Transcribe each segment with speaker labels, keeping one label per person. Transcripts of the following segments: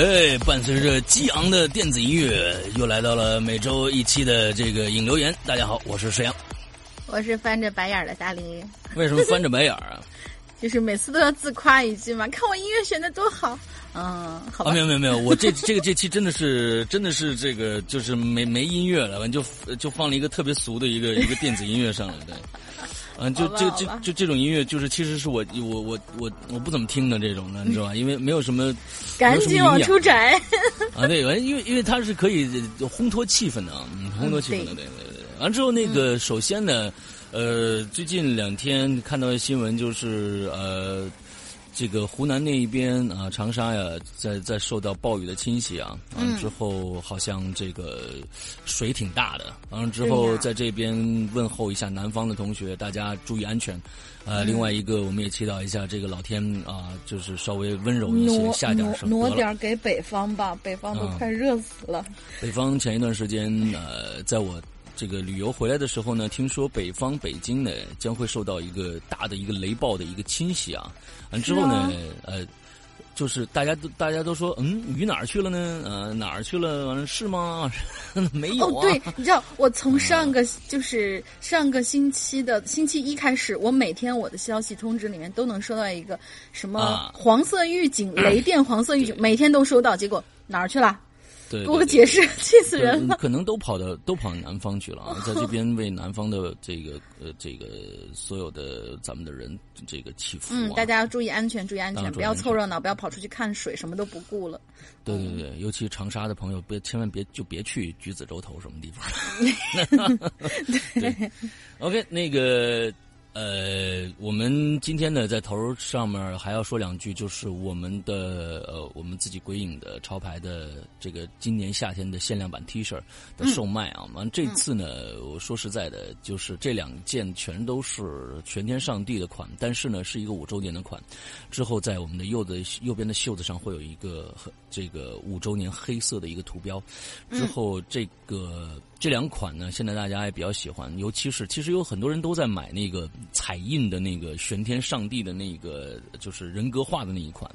Speaker 1: 哎，伴随着激昂的电子音乐，又来到了每周一期的这个影留言。大家好，我是沈阳。
Speaker 2: 我是翻着白眼儿的大林，
Speaker 1: 为什么翻着白眼儿啊？
Speaker 2: 就是每次都要自夸一句嘛，看我音乐选的多好。嗯，好吧。
Speaker 1: 啊，没有没有没有，我这 这个这期真的是真的是这个就是没没音乐了，就就放了一个特别俗的一个一个电子音乐上来，对。嗯，就这这就这种音乐，就是其实是我我我我我不怎么听的这种的，你知道吧？因为没有什么，
Speaker 2: 赶紧往出摘
Speaker 1: 啊！对，因为因为它是可以烘托气氛的，啊，烘托气氛的，对对对。完之后，那个首先呢，呃，最近两天看到的新闻就是呃。这个湖南那一边啊，长沙呀，在在受到暴雨的侵袭啊，完之后好像这个水挺大的，完了之后在这边问候一下南方的同学，大家注意安全。呃，另外一个我们也祈祷一下这个老天啊，就是稍微温柔一些，下点什么
Speaker 2: 挪点给北方吧，北方都快热死了。
Speaker 1: 北方前一段时间呃，在我。这个旅游回来的时候呢，听说北方北京呢将会受到一个大的一个雷暴的一个侵袭啊，完之后呢，呃，就是大家都大家都说，嗯，雨哪儿去了呢？呃，哪儿去了？完了是吗？没有
Speaker 2: 啊。哦，对，你知道，我从上个就是上个星期的星期一开始，我每天我的消息通知里面都能收到一个什么黄色预警、雷电黄色预警，每天都收到，结果哪儿去了？
Speaker 1: 给
Speaker 2: 我个解释，气死人了！
Speaker 1: 可能都跑到都跑南方去了啊，在这边为南方的这个呃这个所有的咱们的人这个祈福。
Speaker 2: 嗯，大家要注意安全，注意安全，不要凑热闹，不要跑出去看水，什么都不顾了。
Speaker 1: 对对对，尤其长沙的朋友，别千万别就别去橘子洲头什么地方。对，OK，那个。呃，我们今天呢，在头上面还要说两句，就是我们的呃，我们自己鬼影的潮牌的这个今年夏天的限量版 T 恤的售卖啊。完这次呢，我说实在的，就是这两件全都是全天上帝的款，但是呢，是一个五周年的款。之后在我们的右的右边的袖子上会有一个很这个五周年黑色的一个图标。之后这个。这两款呢，现在大家也比较喜欢，尤其是其实有很多人都在买那个彩印的那个玄天上帝的那个，就是人格化的那一款。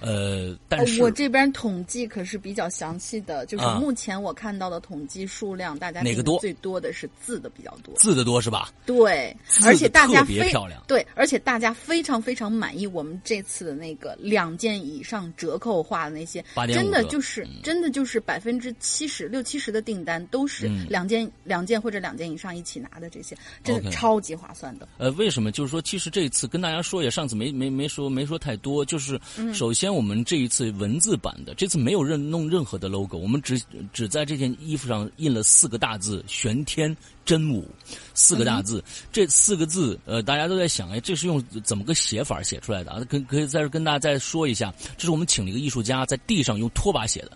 Speaker 1: 呃，但是
Speaker 2: 我这边统计可是比较详细的，就是目前我看到的统计数量，大家
Speaker 1: 哪个多？
Speaker 2: 最多的是字的比较多，
Speaker 1: 字的多是吧？
Speaker 2: 对，而且大家
Speaker 1: 特别漂亮。
Speaker 2: 对，而且大家非常非常满意我们这次的那个两件以上折扣化的那些，真的就是真的就是百分之七十六七十的订单都是。两件两件或者两件以上一起拿的这些，真的超级划算的。
Speaker 1: 呃，为什么？就是说，其实这次跟大家说也，上次没没没说没说太多。就是首先，我们这一次文字版的，这次没有任弄任何的 logo，我们只只在这件衣服上印了四个大字“玄天真武”，四个大字。这四个字，呃，大家都在想，哎，这是用怎么个写法写出来的啊？可可以在这跟大家再说一下，这是我们请了一个艺术家在地上用拖把写的。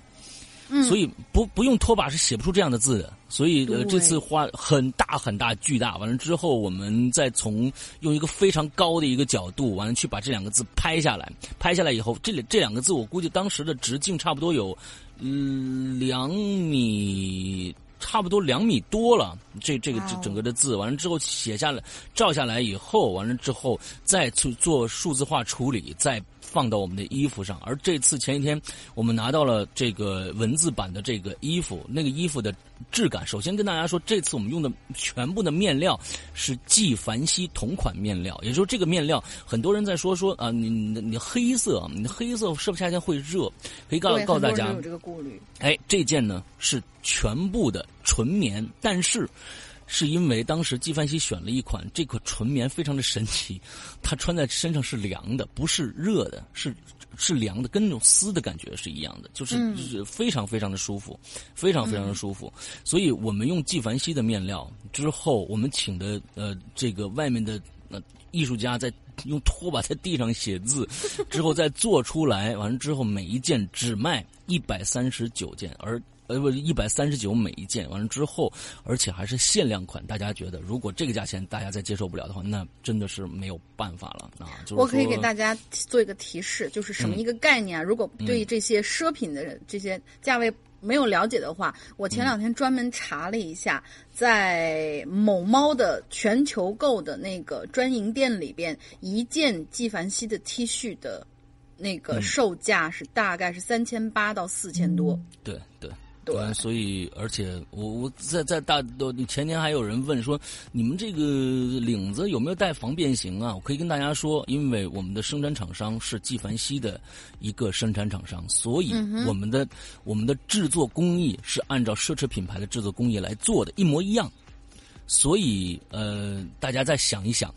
Speaker 1: 所以不不用拖把是写不出这样的字的，所以呃这次花很大很大巨大，完了之后我们再从用一个非常高的一个角度，完了去把这两个字拍下来，拍下来以后，这里这两个字我估计当时的直径差不多有，嗯两米。差不多两米多了，这这个这整个的字完了之后写下来，照下来以后完了之后再去做数字化处理，再放到我们的衣服上。而这次前一天我们拿到了这个文字版的这个衣服，那个衣服的质感，首先跟大家说，这次我们用的全部的面料是纪梵希同款面料，也就是这个面料，很多人在说说啊，你你你黑色，你的黑色是不是夏天会热？可以告告诉大家，
Speaker 2: 有这个顾虑。
Speaker 1: 哎，这件呢是全部的。纯棉，但是是因为当时纪梵希选了一款这个纯棉非常的神奇，它穿在身上是凉的，不是热的，是是凉的，跟那种丝的感觉是一样的，就是就是非常非常的舒服，非常非常的舒服。所以我们用纪梵希的面料之后，我们请的呃这个外面的呃艺术家在用拖把在地上写字，之后再做出来，完了之后每一件只卖一百三十九件，而。呃不，一百三十九每一件，完了之后，而且还是限量款。大家觉得，如果这个价钱大家再接受不了的话，那真的是没有办法了啊！就是
Speaker 2: 我可以给大家做一个提示，就是什么一个概念啊？如果对这些奢品的这些价位没有了解的话，我前两天专门查了一下，在某猫的全球购的那个专营店里边，一件纪梵希的 T 恤的那个售价是大概是三千八到四千多。
Speaker 1: 对对。
Speaker 2: 对，
Speaker 1: 所以而且我我在在大都前年还有人问说，你们这个领子有没有带防变形啊？我可以跟大家说，因为我们的生产厂商是纪梵希的一个生产厂商，所以我们的我们的制作工艺是按照奢侈品牌的制作工艺来做的，一模一样。所以呃，大家再想一想，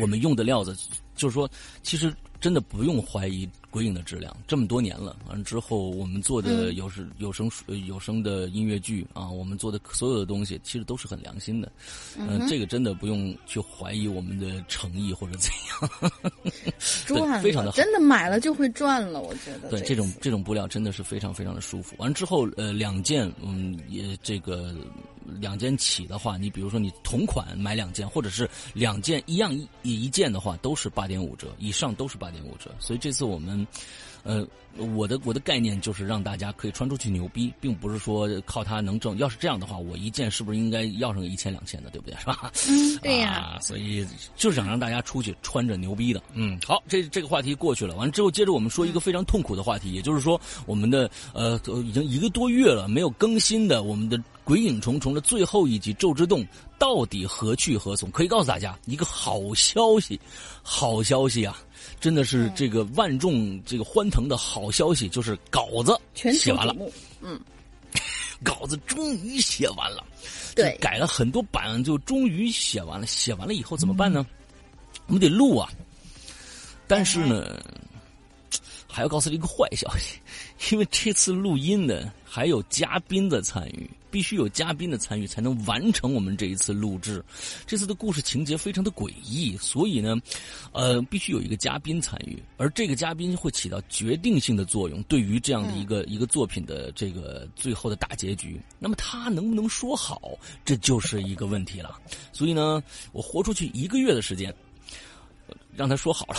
Speaker 1: 我们用的料子，就是说，其实真的不用怀疑。鬼影的质量这么多年了，完了之后我们做的有是有声有声的音乐剧啊，我们做的所有的东西其实都是很良心的，嗯，这个真的不用去怀疑我们的诚意或者怎样，
Speaker 2: 赚
Speaker 1: 非常的好，
Speaker 2: 真的买了就会赚了，我觉得
Speaker 1: 对这种这种布料真的是非常非常的舒服。完之后呃两件嗯也这个两件起的话，你比如说你同款买两件，或者是两件一样一一件的话，都是八点五折以上都是八点五折，所以这次我们。呃，我的我的概念就是让大家可以穿出去牛逼，并不是说靠它能挣。要是这样的话，我一件是不是应该要上个一千两千的，对不对？是吧？
Speaker 2: 嗯，对呀。
Speaker 1: 所以就是想让大家出去穿着牛逼的。嗯，好，这这个话题过去了。完了之后，接着我们说一个非常痛苦的话题，也就是说，我们的呃，已经一个多月了没有更新的我们的《鬼影重重》的最后一集《咒之洞》到底何去何从？可以告诉大家一个好消息，好消息啊！真的是这个万众这个欢腾的好消息，就是稿子写完了，
Speaker 2: 嗯，
Speaker 1: 稿子终于写完了，
Speaker 2: 对，
Speaker 1: 改了很多版，就终于写完了。写完了以后怎么办呢？我们得录啊，但是呢，还要告诉你一个坏消息，因为这次录音呢还有嘉宾的参与。必须有嘉宾的参与才能完成我们这一次录制。这次的故事情节非常的诡异，所以呢，呃，必须有一个嘉宾参与，而这个嘉宾会起到决定性的作用，对于这样的一个一个作品的这个最后的大结局。那么他能不能说好，这就是一个问题了。所以呢，我豁出去一个月的时间，让他说好了。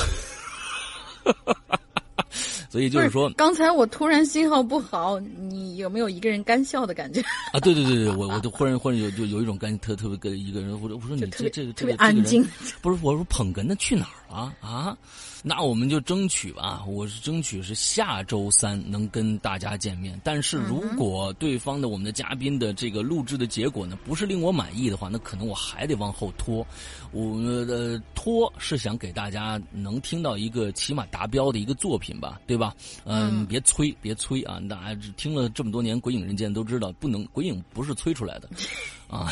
Speaker 1: 所以就是说，
Speaker 2: 刚才我突然信号不好，你有没有一个人干笑的感觉？
Speaker 1: 啊，对对对对，我我就忽然忽然有就有一种干特特别跟一个人，我说我说你这这个
Speaker 2: 特别安静，
Speaker 1: 不是我说捧哏的去哪儿了啊？那我们就争取吧，我是争取是下周三能跟大家见面。但是如果对方的我们的嘉宾的这个录制的结果呢，不是令我满意的话，那可能我还得往后拖。我的拖是想给大家能听到一个起码达标的一个作品吧，对吧？嗯，别催，别催啊！大家听了这么多年《鬼影人间》都知道，不能《鬼影》不是催出来的，啊。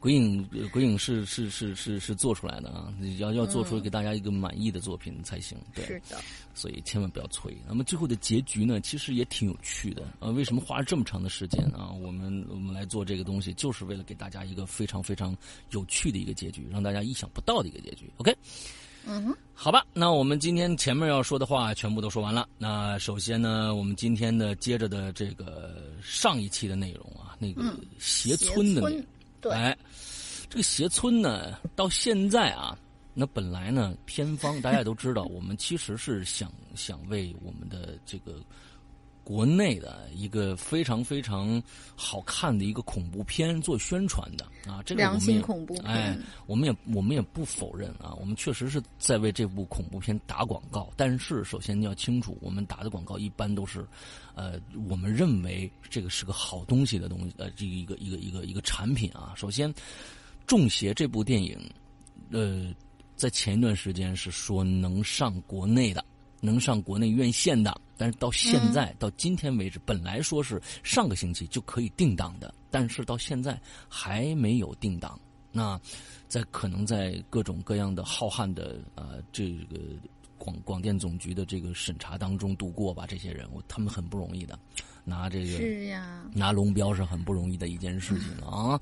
Speaker 1: 鬼影，鬼影是是是是是做出来的啊，要要做出给大家一个满意的作品才行。对，
Speaker 2: 是的，
Speaker 1: 所以千万不要催。那么最后的结局呢，其实也挺有趣的啊。为什么花了这么长的时间啊？我们我们来做这个东西，就是为了给大家一个非常非常有趣的一个结局，让大家意想不到的一个结局。OK。
Speaker 2: 嗯哼，
Speaker 1: 好吧，那我们今天前面要说的话全部都说完了。那首先呢，我们今天的接着的这个上一期的内容啊，那个邪村的，
Speaker 2: 对，
Speaker 1: 哎，这个邪村呢，到现在啊，那本来呢，偏方大家都知道，我们其实是想想为我们的这个。国内的一个非常非常好看的一个恐怖片做宣传的啊，这个
Speaker 2: 良心恐怖
Speaker 1: 哎，我们也我们也不否认啊，我们确实是在为这部恐怖片打广告。但是首先你要清楚，我们打的广告一般都是，呃，我们认为这个是个好东西的东西，呃，这个一个一个一个一个产品啊。首先，《中邪》这部电影，呃，在前一段时间是说能上国内的。能上国内院线的，但是到现在到今天为止，本来说是上个星期就可以定档的，但是到现在还没有定档。那在可能在各种各样的浩瀚的呃这个广广电总局的这个审查当中度过吧，这些人我他们很不容易的，拿这个
Speaker 2: 是呀，
Speaker 1: 拿龙标是很不容易的一件事情啊，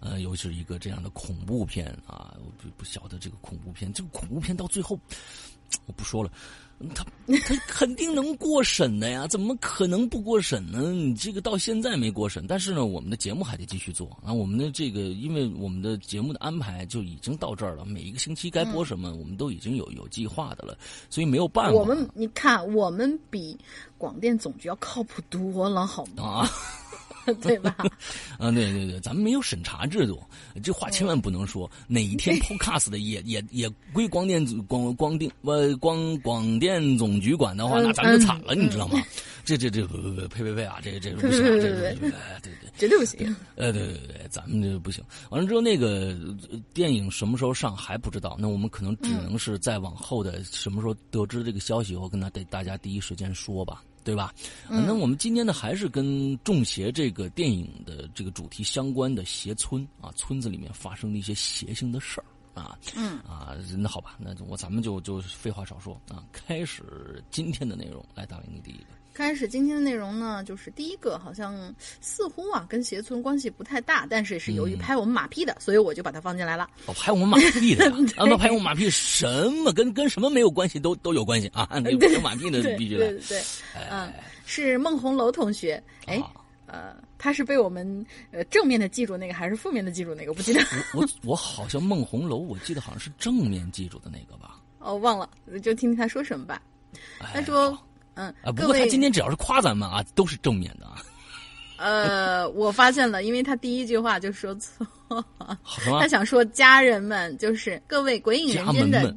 Speaker 1: 呃，尤其是一个这样的恐怖片啊，我不不晓得这个恐怖片，这个恐怖片到最后我不说了。他 他肯定能过审的呀，怎么可能不过审呢？你这个到现在没过审，但是呢，我们的节目还得继续做啊。我们的这个，因为我们的节目的安排就已经到这儿了，每一个星期该播什么，我们都已经有有计划的了，所以没有办法。
Speaker 2: 我们你看，我们比广电总局要靠谱多了，好吗？
Speaker 1: 啊。
Speaker 2: 对吧？
Speaker 1: 啊，对对对，咱们没有审查制度，这话千万不能说。哪一天 Podcast 的也也也归广电广广电呃广广电总局管的话，那咱们就惨了，你知道吗？这这这呸呸呸啊！这这不行，这这对对，
Speaker 2: 绝对不行。
Speaker 1: 呃，对对对，咱们这不行。完了之后，那个电影什么时候上还不知道，那我们可能只能是在往后的什么时候得知这个消息以后，跟他大家第一时间说吧。对吧？那我们今天呢，还是跟《中邪》这个电影的这个主题相关的邪村啊，村子里面发生的一些邪性的事儿啊。
Speaker 2: 嗯
Speaker 1: 啊，那好吧，那我咱们就就废话少说啊，开始今天的内容。来，大林，你第一个。
Speaker 2: 开始今天的内容呢，就是第一个，好像似乎啊跟邪村关系不太大，但是是由于拍我们马屁的，所以我就把它放进来了。
Speaker 1: 哦，拍我们马屁的，啊，那拍我们马屁什么跟跟什么没有关系，都都有关系啊。那拍马屁的必须
Speaker 2: 的，对对，嗯，是孟红楼同学，哎，呃，他是被我们呃正面的记住那个，还是负面的记住那个？不记得。
Speaker 1: 我我我好像孟红楼，我记得好像是正面记住的那个吧。
Speaker 2: 哦，忘了，就听听他说什么吧。他说。嗯
Speaker 1: 啊，不过他今天只要是夸咱们啊，都是正面的啊。
Speaker 2: 呃，我发现了，因为他第一句话就说错，他想说家人们，就是各位鬼影人间的，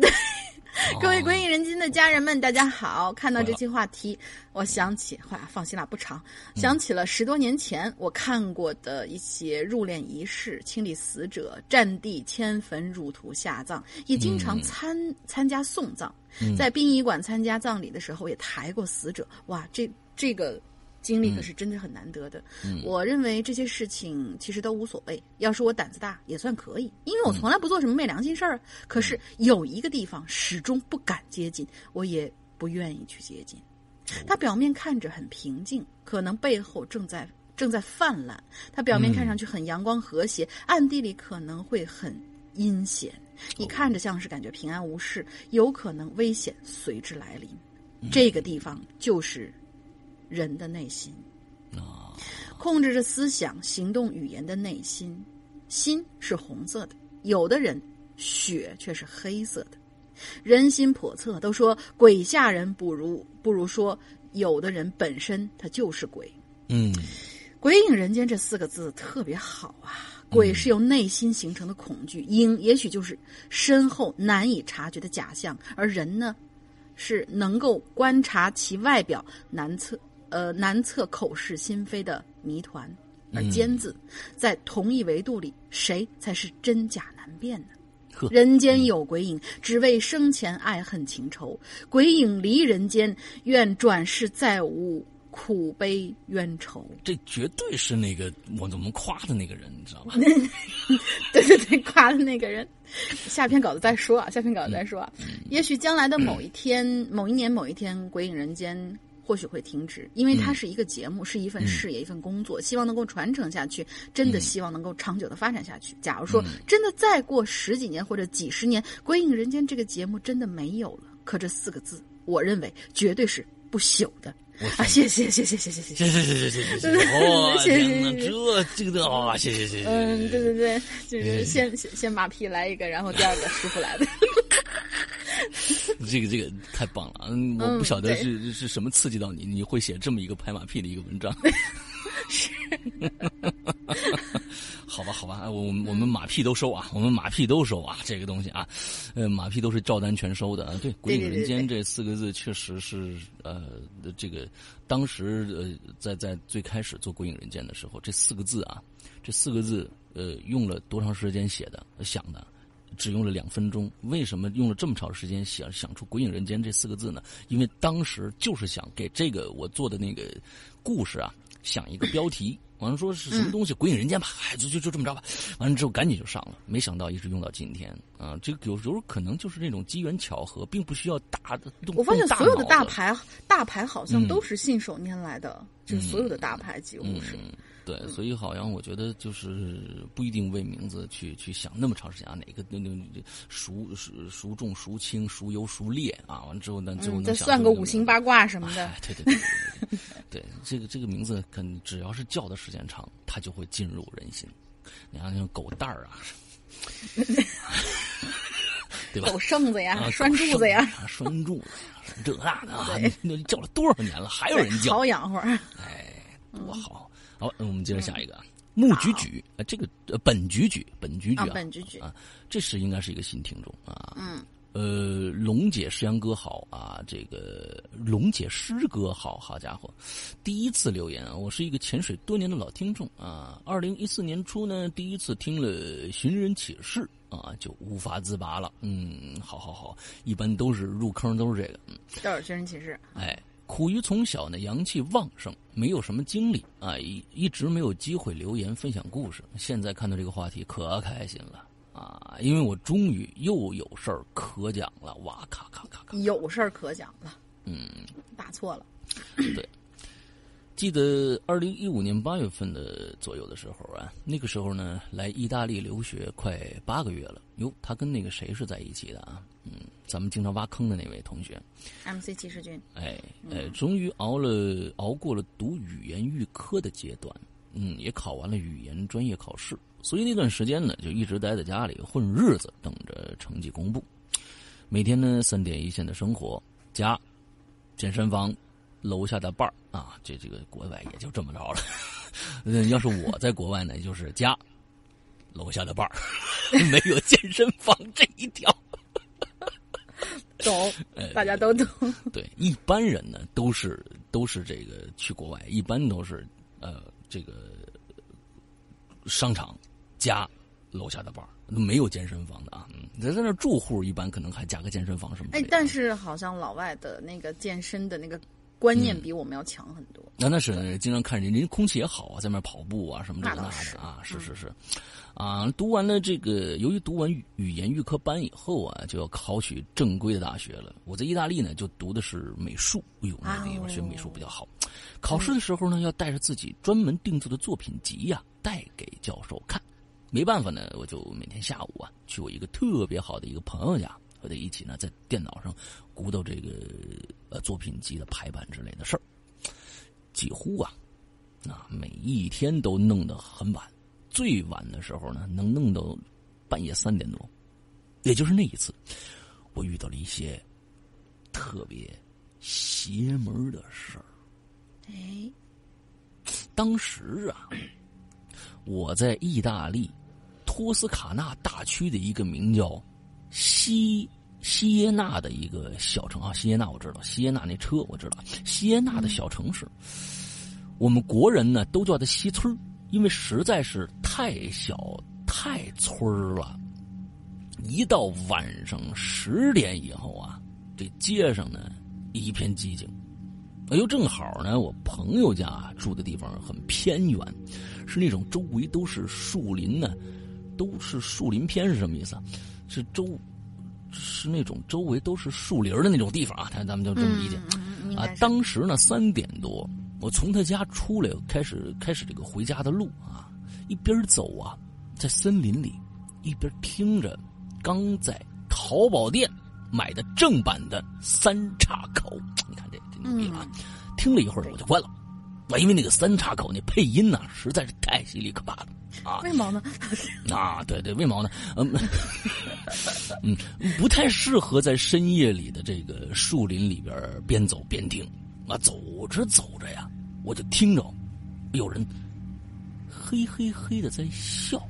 Speaker 2: 对。各位鬼影人间的家人们，大家好！看到这期话题，我想起，话，放心啦，不长。想起了十多年前我看过的一些入殓仪式，清理死者、占地、迁坟、入土下葬，也经常参参加送葬。在殡仪馆参加葬礼的时候，也抬过死者。哇，这这个。经历可是真的很难得的。我认为这些事情其实都无所谓。要是我胆子大，也算可以，因为我从来不做什么昧良心事儿。可是有一个地方始终不敢接近，我也不愿意去接近。它表面看着很平静，可能背后正在正在泛滥。它表面看上去很阳光和谐，暗地里可能会很阴险。你看着像是感觉平安无事，有可能危险随之来临。这个地方就是。人的内心，
Speaker 1: 啊，
Speaker 2: 控制着思想、行动、语言的内心，心是红色的。有的人血却是黑色的。人心叵测，都说鬼吓人，不如不如说有的人本身他就是鬼。
Speaker 1: 嗯，
Speaker 2: 鬼影人间这四个字特别好啊。鬼是由内心形成的恐惧，影也许就是身后难以察觉的假象，而人呢，是能够观察其外表难测。呃，难测口是心非的谜团，而尖字在同一维度里，谁才是真假难辨呢？人间有鬼影，只为生前爱恨情仇。鬼影离人间，愿转世再无苦悲冤仇。
Speaker 1: 这绝对是那个我怎么夸的那个人，你知道吧？
Speaker 2: 对对对，夸的那个人。下篇稿子再说啊，下篇稿子再说啊。也许将来的某一天、某一年、某一天，《鬼影人间》或许会停止，因为它是一个节目，是一份事业，一份工作，希望能够传承下去，真的希望能够长久的发展下去。假如说真的再过十几年或者几十年，《归隐人间》这个节目真的没有了，可这四个字，我认为绝对是不朽的。啊，谢谢谢谢谢谢谢谢
Speaker 1: 谢谢谢谢谢谢哇，天哪，这这个的啊，谢谢谢谢。
Speaker 2: 嗯，对对对，就是先先先马屁来一个，然后第二个师傅来的。
Speaker 1: 这个这个太棒了，嗯，我不晓得是是什么刺激到你，你会写这么一个拍马屁的一个文章。
Speaker 2: 是。
Speaker 1: 好吧，好吧，我我们马屁都收啊，我们马屁都收啊，这个东西啊，呃，马屁都是照单全收的啊。对，“鬼影人间”这四个字确实是呃，这个当时呃，在在最开始做《鬼影人间》的时候，这四个字啊，这四个字呃，用了多长时间写的？想的，只用了两分钟。为什么用了这么长时间想想出“鬼影人间”这四个字呢？因为当时就是想给这个我做的那个故事啊，想一个标题。完了说是什么东西？鬼影人间吧，哎，就就就这么着吧。完了之后赶紧就上了，没想到一直用到今天啊！这个有时候可能就是那种机缘巧合，并不需要大的。
Speaker 2: 我发现所有的大牌，大牌好像
Speaker 1: 嗯
Speaker 2: 都是信手拈来的，就是所有的大牌几乎是。
Speaker 1: 对，所以好像我觉得就是不一定为名字去去想那么长时间啊，哪个那那孰孰孰重孰轻孰优孰劣啊？完了之后呢，最后
Speaker 2: 嗯，再算个五行八卦什么的
Speaker 1: 哎，。对对对对对，对这个这个名字，肯只要是叫的时间长，它就会进入人心。你看那种狗蛋儿啊，对吧
Speaker 2: 狗？剩子呀，
Speaker 1: 啊
Speaker 2: 拴柱子呀，，
Speaker 1: 拴柱子呀，这那的啊，那叫了多少年了，还有人叫
Speaker 2: 好，养活。
Speaker 1: 哎，多好！好，那我们接着下一个啊，木菊菊，呃，这个呃本菊菊，本菊菊
Speaker 2: 啊。
Speaker 1: 啊，
Speaker 2: 本菊菊。
Speaker 1: 啊，这是应该是一个新听众啊，
Speaker 2: 嗯，
Speaker 1: 呃，龙姐诗阳哥好啊，这个龙姐诗歌好，好家伙，第一次留言啊，我是一个潜水多年的老听众啊，二零一四年初呢，第一次听了《寻人启事》啊，就无法自拔了，嗯，好好好，一般都是入坑都是这个，嗯。
Speaker 2: 都是寻人启事。
Speaker 1: 哎，苦于从小呢阳气旺盛，没有什么经历啊，一一直没有机会留言分享故事。现在看到这个话题可开心了啊，因为我终于又有事儿可讲了，哇咔咔咔咔！
Speaker 2: 有事儿可讲了，
Speaker 1: 嗯，
Speaker 2: 打错了。
Speaker 1: 记得二零一五年八月份的左右的时候啊，那个时候呢来意大利留学快八个月了。哟，他跟那个谁是在一起的啊？嗯，咱们经常挖坑的那位同学。
Speaker 2: MC 骑士军，
Speaker 1: 哎哎，终于熬了熬过了读语言预科的阶段，嗯，也考完了语言专业考试，所以那段时间呢，就一直待在家里混日子，等着成绩公布。每天呢，三点一线的生活，家、健身房、楼下的伴儿啊，这这个国外也就这么着了。嗯要是我在国外呢，就是家、楼下的伴儿，没有健身房这一条。
Speaker 2: 懂，
Speaker 1: 哎
Speaker 2: 大家都懂。
Speaker 1: 对，一般人呢都是都是这个去国外，一般都是呃这个商场加楼下的伴儿没有健身房的啊。嗯，在在那儿住户一般可能还加个健身房什么，的。
Speaker 2: 哎但是好像老外的那个健身的那个观念比我们要强很多。
Speaker 1: 那那是经常看人，人家空气也好啊，在那跑步啊什么这个那的啊，是是是，啊，读完了这个，由于读完语语言预科班以后啊，就要考取正规的大学了。我在意大利呢，就读的是美术，哎呦，那个地方学美术比较好。考试的时候呢，要带着自己专门定做的作品集呀、带给教授看。没办法呢，我就每天下午啊，去我一个特别好的一个朋友家，和他一起呢，在电脑上鼓捣这个呃作品集的排版之类的事儿。几乎啊，啊每一天都弄得很晚，最晚的时候呢，能弄到半夜三点多。也就是那一次，我遇到了一些特别邪门的事儿。
Speaker 2: 哎，
Speaker 1: 当时啊，我在意大利托斯卡纳大区的一个名叫西西耶纳的一个小城啊，西耶纳我知道，西耶纳那车我知道，西耶纳的小城市，我们国人呢都叫它西村儿因为实在是太小太村儿了。一到晚上十点以后啊，这街上呢一片寂静，哎呦，正好呢，我朋友家住的地方很偏远，是那种周围都是树林呢，都是树林偏是什么意思啊？是周是那种周围都是树林的那种地方啊，咱咱们就这么理解啊。当时呢三点多，我从他家出来，开始开始这个回家的路啊，一边走啊，在森林里，一边听着刚在淘宝店买的正版的三岔口，你看这这牛逼啊！听了一会儿我就关了，啊，因为那个三岔口那配音呢实在是太犀利可怕了啊！
Speaker 2: 为毛呢？
Speaker 1: 啊，对对，为毛呢？嗯 嗯，不太适合在深夜里的这个树林里边边走边听啊。走着走着呀，我就听着有人嘿嘿嘿的在笑，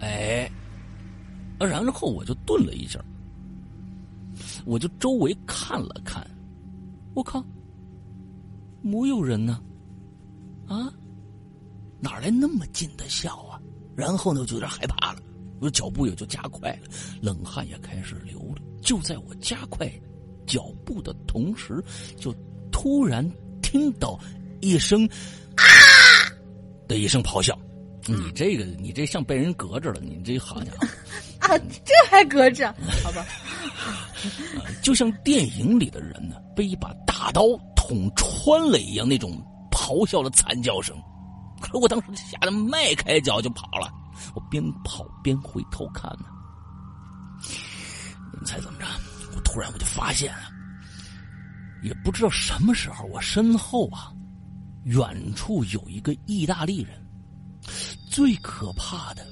Speaker 1: 哎，然后我就顿了一下，我就周围看了看，我靠，没有人呢，啊，哪来那么近的笑啊？然后呢，我就有点害怕了，我脚步也就加快了，冷汗也开始流了。就在我加快脚步的同时，就突然听到一声“啊”的一声咆哮。你这个，你这像被人隔着了，你这好家伙
Speaker 2: 啊，这还隔着？好吧，
Speaker 1: 就像电影里的人呢被一把大刀捅穿了一样，那种咆哮的惨叫声。可我当时吓得迈开脚就跑了，我边跑边回头看呢。你猜怎么着？我突然我就发现了，也不知道什么时候，我身后啊，远处有一个意大利人。最可怕的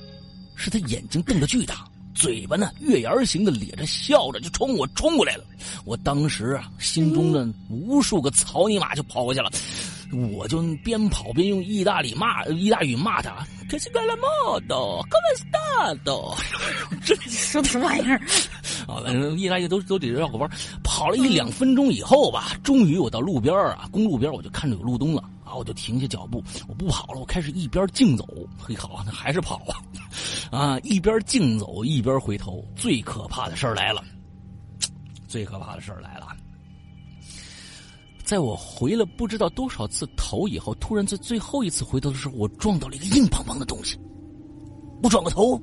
Speaker 1: 是，他眼睛瞪得巨大，嘴巴呢月牙形的咧着，笑着就冲我冲过来了。我当时啊，心中的无数个草泥马就跑过去了，我就边跑边用意大利骂意大利语骂他。可是干了么的，干嘛是大的？
Speaker 2: 这说的什么玩意儿？
Speaker 1: 啊，反正意大利都都得绕个弯。跑了一两分钟以后吧，终于我到路边啊，公路边我就看着有路灯了。我就停下脚步，我不跑了，我开始一边竞走，嘿，好，那还是跑啊，啊，一边竞走一边回头。最可怕的事儿来了，最可怕的事儿来了，在我回了不知道多少次头以后，突然在最后一次回头的时候，我撞到了一个硬邦邦的东西。我转过头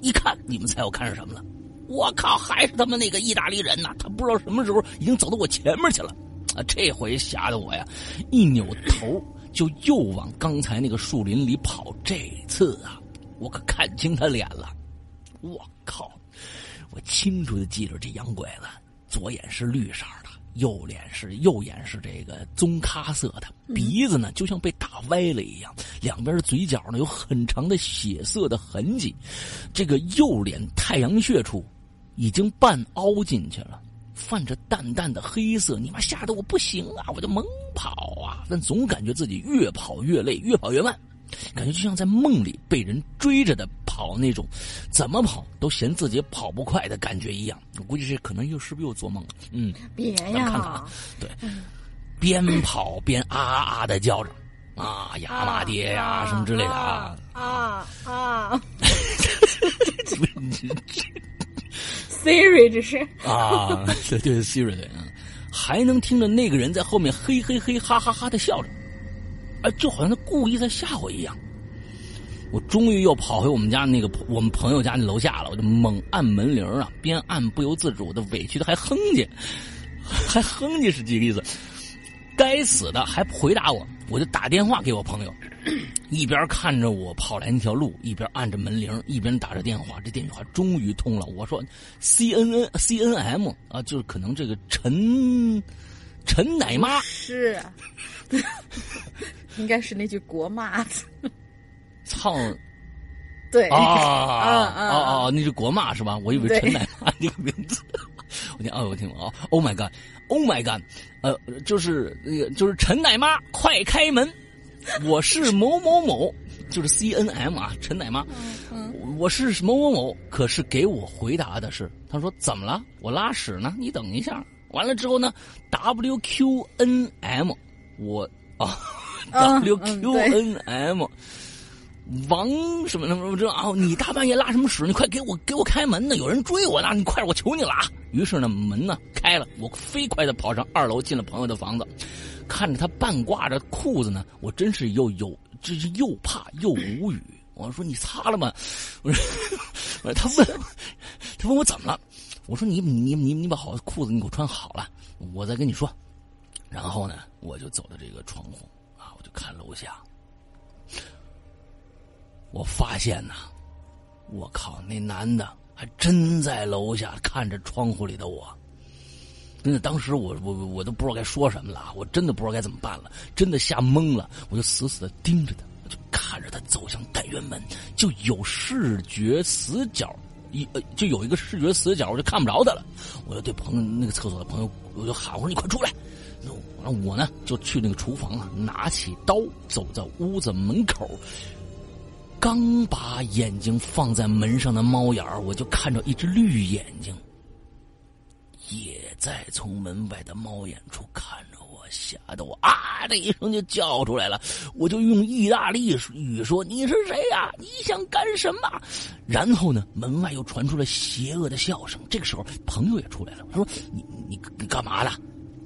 Speaker 1: 一看，你们猜我看上什么了？我靠，还是他妈那个意大利人呐！他不知道什么时候已经走到我前面去了。啊！这回吓得我呀，一扭头就又往刚才那个树林里跑。这次啊，我可看清他脸了。我靠！我清楚的记着这洋鬼子，左眼是绿色的，右脸是右眼是这个棕咖色的，鼻子呢就像被打歪了一样，两边嘴角呢有很长的血色的痕迹，这个右脸太阳穴处已经半凹进去了。泛着淡淡的黑色，你妈吓得我不行啊！我就猛跑啊，但总感觉自己越跑越累，越跑越慢，感觉就像在梦里被人追着的跑那种，怎么跑都嫌自己跑不快的感觉一样。我估计这可能又是不是又做梦了？嗯，
Speaker 2: 别呀，
Speaker 1: 看看，对，边跑边啊啊的叫着，啊呀妈爹呀什么之类的啊
Speaker 2: 啊啊 ！Siri 这是
Speaker 1: 啊，对对，Siri 对啊，还能听着那个人在后面嘿嘿嘿哈哈哈的笑着，啊，就好像他故意在吓我一样。我终于又跑回我们家那个我们朋友家那楼下了，我就猛按门铃啊，边按不由自主的委屈的还哼唧，还哼唧是几个意思？该死的还不回答我，我就打电话给我朋友。一边看着我跑来那条路，一边按着门铃，一边打着电话。这电话终于通了。我说：“C N N C N M 啊，就是可能这个陈陈奶妈
Speaker 2: 是，应该是那句国骂。
Speaker 1: 操！
Speaker 2: 对
Speaker 1: 啊啊啊啊！那是国骂是吧？我以为陈奶妈这个名字。我听啊，我听啊！Oh my god！Oh my god！呃，就是那个，就是陈奶妈，快开门！我是某某某，就是 C N M 啊，陈奶妈。我是某某某，可是给我回答的是，他说怎么了？我拉屎呢，你等一下。完了之后呢，W Q N M，我啊，W Q N M，王什么什么这啊，你大半夜拉什么屎？你快给我给我开门呢！有人追我呢！你快，我求你了啊！于是呢，门呢开了，我飞快的跑上二楼，进了朋友的房子，看着他半挂着裤子呢，我真是又有，这是又怕又无语。我说你擦了吗？我说他问，他问我怎么了？我说你你你你把好裤子你给我穿好了，我再跟你说。然后呢，我就走到这个窗户啊，我就看楼下。我发现呐，我靠，那男的还真在楼下看着窗户里的我。真的，当时我我我都不知道该说什么了，我真的不知道该怎么办了，真的吓懵了。我就死死的盯着他，我就看着他走向单元门，就有视觉死角，一呃就有一个视觉死角，我就看不着他了。我就对朋友那个厕所的朋友，我就喊我说：“你快出来！”然后我呢就去那个厨房啊，拿起刀走在屋子门口。刚把眼睛放在门上的猫眼儿，我就看着一只绿眼睛，也在从门外的猫眼处看着我，吓得我啊的一声就叫出来了。我就用意大利语说：“你是谁呀？你想干什么？”然后呢，门外又传出了邪恶的笑声。这个时候，朋友也出来了，他说：“你你你干嘛呢？”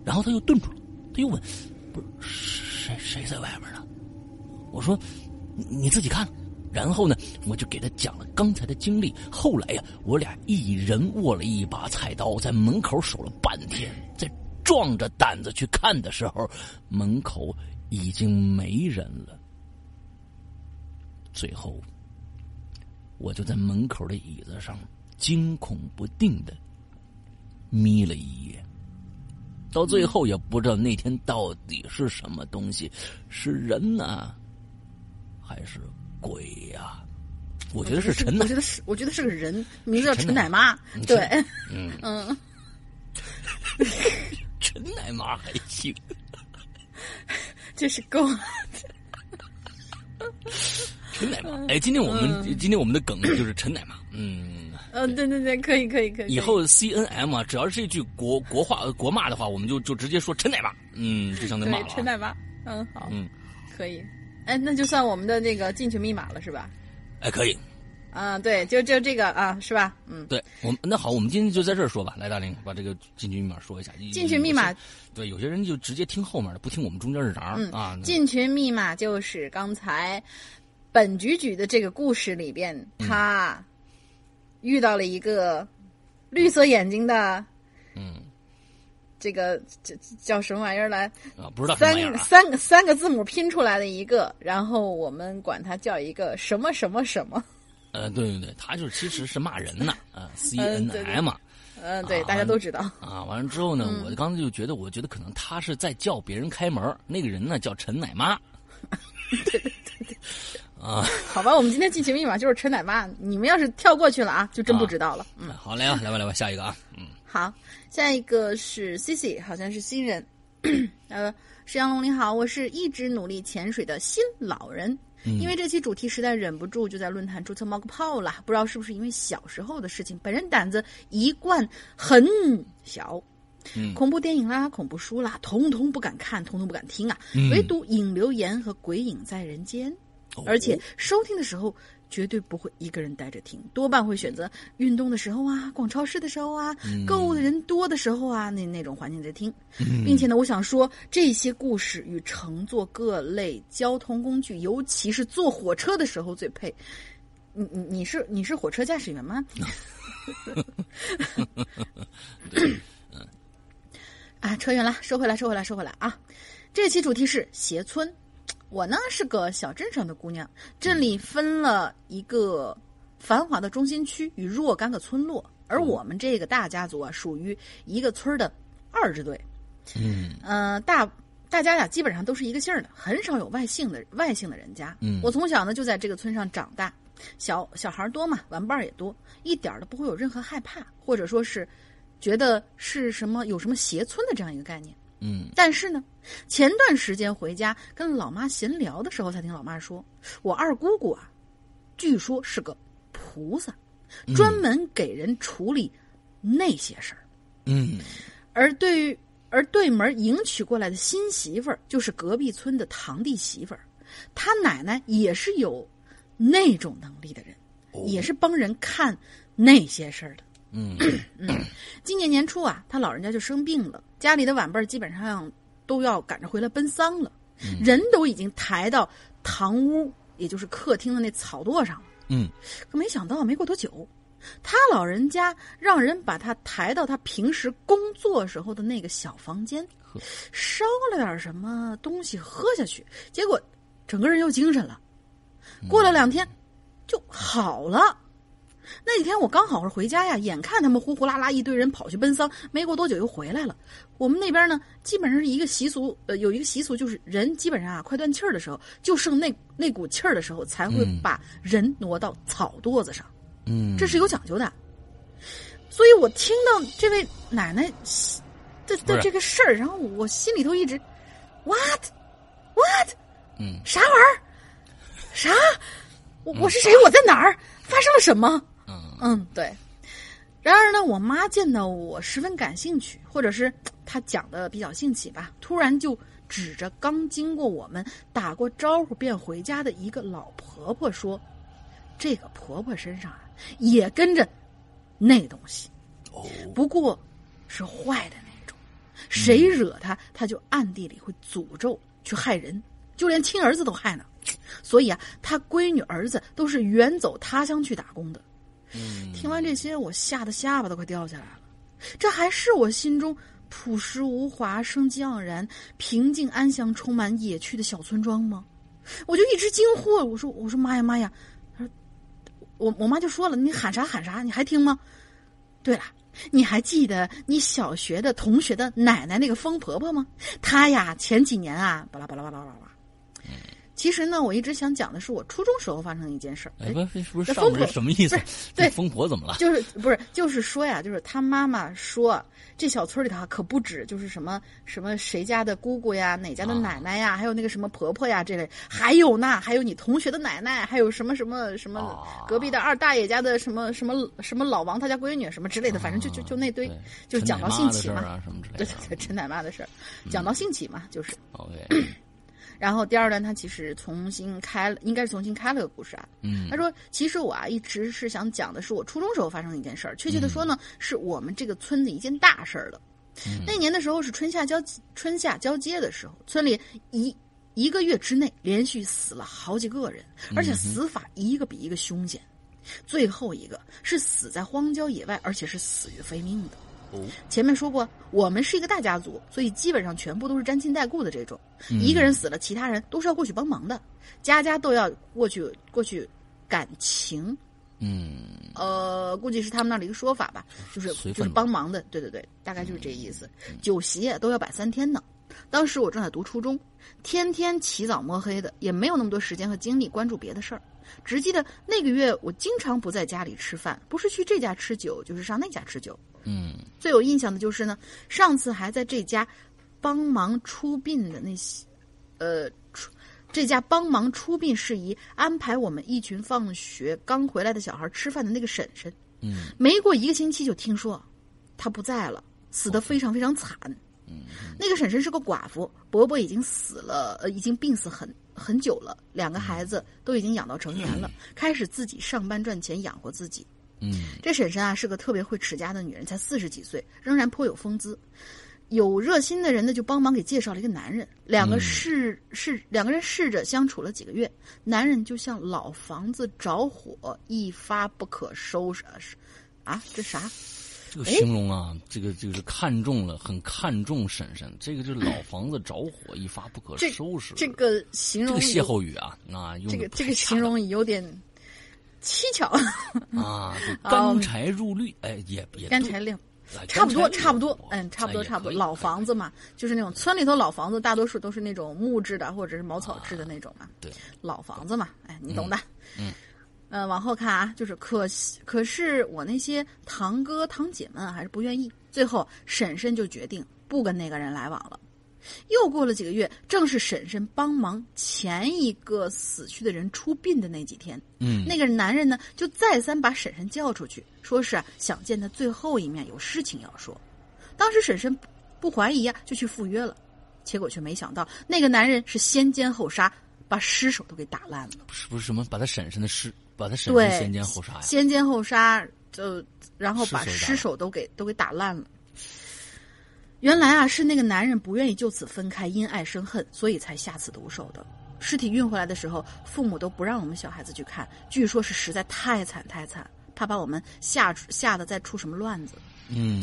Speaker 1: 然后他又顿住了，他又问：“不是谁谁在外面呢？”我说：“你自己看。”然后呢，我就给他讲了刚才的经历。后来呀，我俩一人握了一把菜刀，在门口守了半天。在壮着胆子去看的时候，门口已经没人了。最后，我就在门口的椅子上惊恐不定的眯了一眼。到最后也不知道那天到底是什么东西，是人呢，还是？鬼呀！我觉得是陈，
Speaker 2: 我觉得是，我觉得是个人，名字叫陈奶妈。对，
Speaker 1: 嗯
Speaker 2: 嗯，
Speaker 1: 陈奶妈还行，
Speaker 2: 这是够了。
Speaker 1: 陈奶妈，哎，今天我们今天我们的梗就是陈奶妈，嗯，
Speaker 2: 嗯，对对对，可以可以可以。
Speaker 1: 以后 C N M 啊，只要是这句国国话国骂的话，我们就就直接说陈奶妈，嗯，就像那骂
Speaker 2: 陈奶妈，嗯，好，嗯，可以。哎，那就算我们的那个进群密码了，是吧？
Speaker 1: 哎，可以。
Speaker 2: 啊，对，就就这个啊，是吧？嗯，
Speaker 1: 对，我们那好，我们今天就在这儿说吧。来，大林，把这个进群密码说一下。
Speaker 2: 进群密码，
Speaker 1: 对，有些人就直接听后面的，不听我们中间日常啊。
Speaker 2: 进群密码就是刚才本局局的这个故事里边，他遇到了一个绿色眼睛的，
Speaker 1: 嗯。
Speaker 2: 这个这叫什么玩意儿来？
Speaker 1: 啊，不知道
Speaker 2: 三三个三个字母拼出来的一个，然后我们管它叫一个什么什么什么。
Speaker 1: 呃，对对对，他就是其实是骂人呢，啊，C N M。
Speaker 2: 嗯，对，大家都知道。
Speaker 1: 啊，完了之后呢，我刚才就觉得，我觉得可能他是在叫别人开门，那个人呢叫陈奶妈。
Speaker 2: 对对对。
Speaker 1: 啊，
Speaker 2: 好吧，我们今天进行密码就是陈奶妈，你们要是跳过去了啊，就真不知道了。嗯，
Speaker 1: 好来啊，来吧来吧，下一个啊，嗯。
Speaker 2: 好，下一个是 C C，好像是新人。呃，石阳龙你好，我是一直努力潜水的新老人。因为这期主题实在忍不住，就在论坛注册冒个泡了。不知道是不是因为小时候的事情，本人胆子一贯很小，恐怖电影啦、恐怖书啦，通通不敢看，通通不敢听啊。唯独影留言和鬼影在人间，而且收听的时候。绝对不会一个人待着听，多半会选择运动的时候啊、逛超市的时候啊、购物的人多的时候啊，那那种环境在听，并且呢，我想说这些故事与乘坐各类交通工具，尤其是坐火车的时候最配。你你你是你是火车驾驶员吗？啊，扯远了，收回来，收回来，收回来啊！这期主题是鞋村。我呢是个小镇上的姑娘，镇里分了一个繁华的中心区与若干个村落，而我们这个大家族啊，属于一个村的二支队。
Speaker 1: 嗯，
Speaker 2: 呃，大大家呀，基本上都是一个姓的，很少有外姓的外姓的人家。嗯，我从小呢就在这个村上长大，小小孩多嘛，玩伴也多，一点都不会有任何害怕，或者说是觉得是什么有什么邪村的这样一个概念。
Speaker 1: 嗯，
Speaker 2: 但是呢，前段时间回家跟老妈闲聊的时候，才听老妈说，我二姑姑啊，据说是个菩萨，专门给人处理那些事儿。
Speaker 1: 嗯，
Speaker 2: 而对于而对门迎娶过来的新媳妇儿，就是隔壁村的堂弟媳妇儿，他奶奶也是有那种能力的人，也是帮人看那些事儿的。
Speaker 1: 嗯。
Speaker 2: 嗯，今年年初啊，他老人家就生病了，家里的晚辈儿基本上都要赶着回来奔丧了，人都已经抬到堂屋，也就是客厅的那草垛上了。
Speaker 1: 嗯，
Speaker 2: 可没想到没过多久，他老人家让人把他抬到他平时工作时候的那个小房间，烧了点什么东西喝下去，结果整个人又精神了。过了两天，就好了。那几天我刚好是回家呀，眼看他们呼呼啦啦一堆人跑去奔丧，没过多久又回来了。我们那边呢，基本上是一个习俗，呃，有一个习俗就是人基本上啊快断气儿的时候，就剩那那股气儿的时候，才会把人挪到草垛子上。
Speaker 1: 嗯，
Speaker 2: 这是有讲究的。所以我听到这位奶奶的的这个事儿，然后我心里头一直，what what，
Speaker 1: 嗯，
Speaker 2: 啥玩意儿？啥？我我是谁？我在哪儿？发生了什么？
Speaker 1: 嗯
Speaker 2: 嗯，对。然而呢，我妈见到我十分感兴趣，或者是 她讲的比较兴起吧，突然就指着刚经过我们打过招呼便回家的一个老婆婆说：“这个婆婆身上啊，也跟着那东西，
Speaker 1: 哦，
Speaker 2: 不过是坏的那种，谁惹她，她就暗地里会诅咒去害人，就连亲儿子都害呢。所以啊，她闺女儿子都是远走他乡去打工的。”
Speaker 1: 嗯，
Speaker 2: 听完这些，我吓得下巴都快掉下来了。这还是我心中朴实无华、生机盎然、平静安详、充满野趣的小村庄吗？我就一直惊呼：“我说，我说妈呀妈呀！”他说：“我我妈就说了，你喊啥喊啥，你还听吗？”对了，你还记得你小学的同学的奶奶那个疯婆婆吗？她呀，前几年啊，巴拉巴拉巴拉巴拉巴拉。其实呢，我一直想讲的是我初中时候发生的一件事儿。
Speaker 1: 哎，不是，不是上面什么意思？
Speaker 2: 对，
Speaker 1: 疯婆怎么了？
Speaker 2: 就是不是，就是说呀，就是他妈妈说，这小村里头可不止就是什么什么谁家的姑姑呀，哪家的奶奶呀，还有那个什么婆婆呀这类，还有呢，还有你同学的奶奶，还有什么什么什么隔壁的二大爷家的什么什么什么老王他家闺女什么之类的，反正就就就那堆，就讲到兴起嘛，
Speaker 1: 什么之类
Speaker 2: 的。对对对，陈奶妈的事儿，讲到兴起嘛，就是。
Speaker 1: OK。
Speaker 2: 然后第二段，他其实重新开了，应该是重新开了个故事啊。
Speaker 1: 嗯，
Speaker 2: 他说：“其实我啊，一直是想讲的是我初中时候发生的一件事儿。确切的说呢，是我们这个村子一件大事儿了。
Speaker 1: 嗯、
Speaker 2: 那年的时候是春夏交春夏交接的时候，村里一一个月之内连续死了好几个人，而且死法一个比一个凶险。最后一个是死在荒郊野外，而且是死于非命的。”前面说过，我们是一个大家族，所以基本上全部都是沾亲带故的这种。
Speaker 1: 嗯、
Speaker 2: 一个人死了，其他人都是要过去帮忙的，家家都要过去过去感情。
Speaker 1: 嗯，
Speaker 2: 呃，估计是他们那儿的一个说法吧，就是就是帮忙的。对对对，大概就是这意思。
Speaker 1: 嗯、
Speaker 2: 酒席都要摆三天呢。当时我正在读初中，天天起早摸黑的，也没有那么多时间和精力关注别的事儿。只记得那个月，我经常不在家里吃饭，不是去这家吃酒，就是上那家吃酒。
Speaker 1: 嗯，
Speaker 2: 最有印象的就是呢，上次还在这家帮忙出殡的那些，呃，出这家帮忙出殡事宜安排我们一群放学刚回来的小孩吃饭的那个婶婶，
Speaker 1: 嗯，
Speaker 2: 没过一个星期就听说她不在了，死得非常非常惨。
Speaker 1: 嗯，
Speaker 2: 那个婶婶是个寡妇，伯伯已经死了，呃，已经病死很很久了，两个孩子都已经养到成年了，开始自己上班赚钱养活自己。
Speaker 1: 嗯，
Speaker 2: 这婶婶啊是个特别会持家的女人，才四十几岁，仍然颇有风姿。有热心的人呢，就帮忙给介绍了一个男人。两个试试、嗯、两个人试着相处了几个月，男人就像老房子着火，一发不可收拾。啊，这啥？
Speaker 1: 这个形容啊，这个就是看中了，很看重婶婶。这个就是老 房子着火，一发不可收拾。
Speaker 2: 这个形容，
Speaker 1: 这个歇后语啊，啊，用
Speaker 2: 这个这个形容有点蹊跷
Speaker 1: 啊。干柴入绿，哎，也也
Speaker 2: 干柴亮。差不多，差不多，嗯，差不多，差不多。老房子嘛，就是那种村里头老房子，大多数都是那种木质的或者是茅草制的那种嘛。
Speaker 1: 对，
Speaker 2: 老房子嘛，哎，你懂的。
Speaker 1: 嗯，
Speaker 2: 呃，往后看啊，就是可可是我那些堂哥堂姐们还是不愿意，最后婶婶就决定不跟那个人来往了。又过了几个月，正是婶婶帮忙前一个死去的人出殡的那几天。
Speaker 1: 嗯，
Speaker 2: 那个男人呢，就再三把婶婶叫出去，说是想见他最后一面，有事情要说。当时婶婶不怀疑呀、啊，就去赴约了。结果却没想到，那个男人是先奸后杀，把尸首都给打烂了。
Speaker 1: 是不是什么把他婶婶的尸，把他婶婶
Speaker 2: 对，
Speaker 1: 先奸后杀呀？
Speaker 2: 先奸后杀，就然后把
Speaker 1: 尸首
Speaker 2: 都给都给打烂了。原来啊，是那个男人不愿意就此分开，因爱生恨，所以才下此毒手的。尸体运回来的时候，父母都不让我们小孩子去看，据说是实在太惨太惨，怕把我们吓出吓得再出什么乱子。
Speaker 1: 嗯，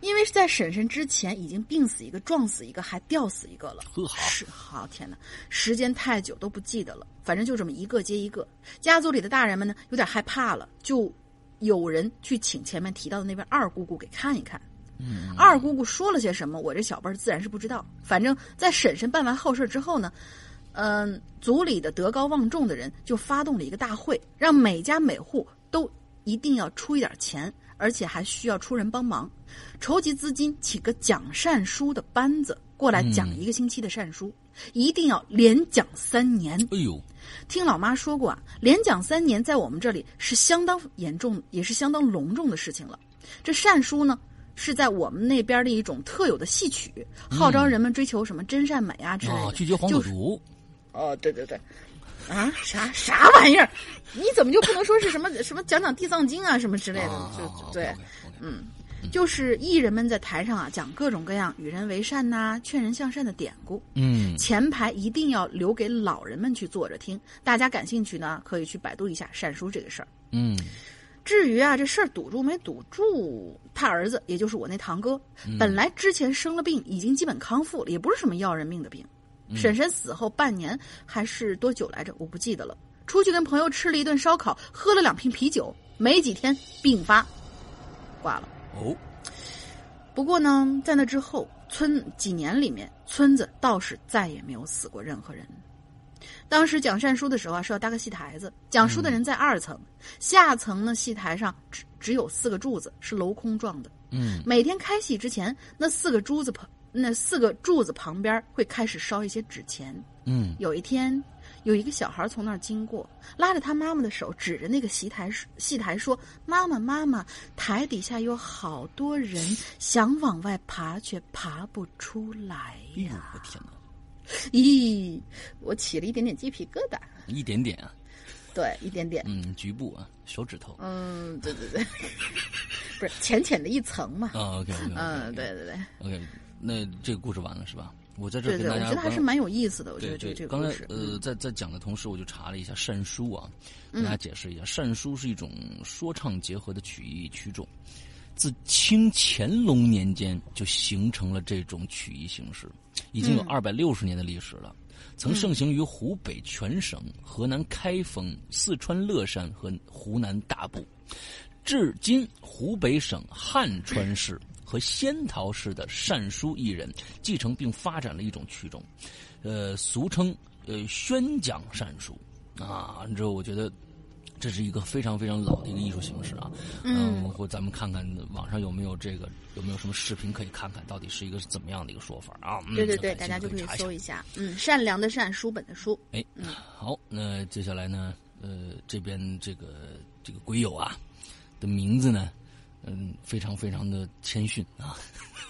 Speaker 2: 因为是在婶婶之前已经病死一个、撞死一个，还吊死一个了。
Speaker 1: 呵好
Speaker 2: 是好天哪，时间太久都不记得了，反正就这么一个接一个。家族里的大人们呢，有点害怕了，就有人去请前面提到的那位二姑姑给看一看。
Speaker 1: 嗯，
Speaker 2: 二姑姑说了些什么，我这小辈儿自然是不知道。反正，在婶婶办完后事之后呢，嗯、族里的德高望重的人就发动了一个大会，让每家每户都一定要出一点钱，而且还需要出人帮忙，筹集资金，请个讲善书的班子过来讲一个星期的善书，一定要连讲三年。
Speaker 1: 哎呦，
Speaker 2: 听老妈说过啊，连讲三年在我们这里是相当严重，也是相当隆重的事情了。这善书呢，是在我们那边的一种特有的戏曲，号召人们追求什么真善美啊之类的。
Speaker 1: 啊，拒绝黄
Speaker 2: 就是
Speaker 1: 赌毒，
Speaker 2: 哦，对对对，啊，啥啥玩意儿？你怎么就不能说是什么什么讲讲地藏经啊什么之类的？
Speaker 1: 啊
Speaker 2: 就对嗯，就是艺人们在台上啊讲各种各样与人为善呐、劝人向善的典故。
Speaker 1: 嗯
Speaker 2: 前排一定要留给老人们去坐着听，大家感兴趣呢，可以去百度一下善书这个事儿。
Speaker 1: 嗯
Speaker 2: 至于啊，这事儿堵住没堵住，他儿子也就是我那堂哥，本来之前生了病，已经基本康复了，也不是什么要人命的病。婶婶死后半年还是多久来着？我不记得了。出去跟朋友吃了一顿烧烤，喝了两瓶啤酒，没几天病发，挂了。
Speaker 1: 哦，
Speaker 2: 不过呢，在那之后，村几年里面，村子倒是再也没有死过任何人。当时讲善书的时候啊，是要搭个戏台子，讲书的人在二层，下层呢戏台上只只有四个柱子，是镂空状的。
Speaker 1: 嗯
Speaker 2: 每天开戏之前，那四个柱子旁，那四个柱子旁边会开始烧一些纸钱。
Speaker 1: 嗯
Speaker 2: 有一天，有一个小孩从那儿经过，拉着他妈妈的手，指着那个戏台戏台说：“妈妈，妈妈，台底下有好多人想往外爬，却爬不出来呀
Speaker 1: 我天哪，！”
Speaker 2: 咦，我起了一点点鸡皮疙瘩。
Speaker 1: 一点点啊，
Speaker 2: 对，一点点。
Speaker 1: 嗯，局部啊，手指头
Speaker 2: 嗯，对对对，不是浅浅的一层嘛。
Speaker 1: 啊，OK OK，
Speaker 2: 嗯，对对对
Speaker 1: ，，OK，那这个故事完了是吧？我在这
Speaker 2: 对对，我
Speaker 1: 跟大家
Speaker 2: 觉得还是蛮有意思的。我觉得这个这
Speaker 1: 个，刚才
Speaker 2: 个故事，
Speaker 1: 呃，在在讲的同时，我就查了一下善书啊，
Speaker 2: 嗯
Speaker 1: 跟大家解释一下，善书是一种说唱结合的曲艺曲种，自清乾隆年间就形成了这种曲艺形式，已经有
Speaker 2: 嗯
Speaker 1: 二百六十年的历史了。曾盛行于湖北全省、河南开封、四川乐山和湖南大部，至今湖北省汉川市和仙桃市的善书艺人继承并发展了一种曲种，呃，俗称呃宣讲善书啊。之后我觉得这是一个非常非常老的一个艺术形式啊。嗯，或咱们看看网上有没有这个有没有什么视频可以看看，到底是一个怎么样的一个说法啊？嗯、
Speaker 2: 对对对，大家就可以搜一下。嗯，善良的善，书本的书。
Speaker 1: 哎，好，那接下来呢，呃，这边这个这个鬼友啊的名字呢，嗯，非常非常的谦逊啊，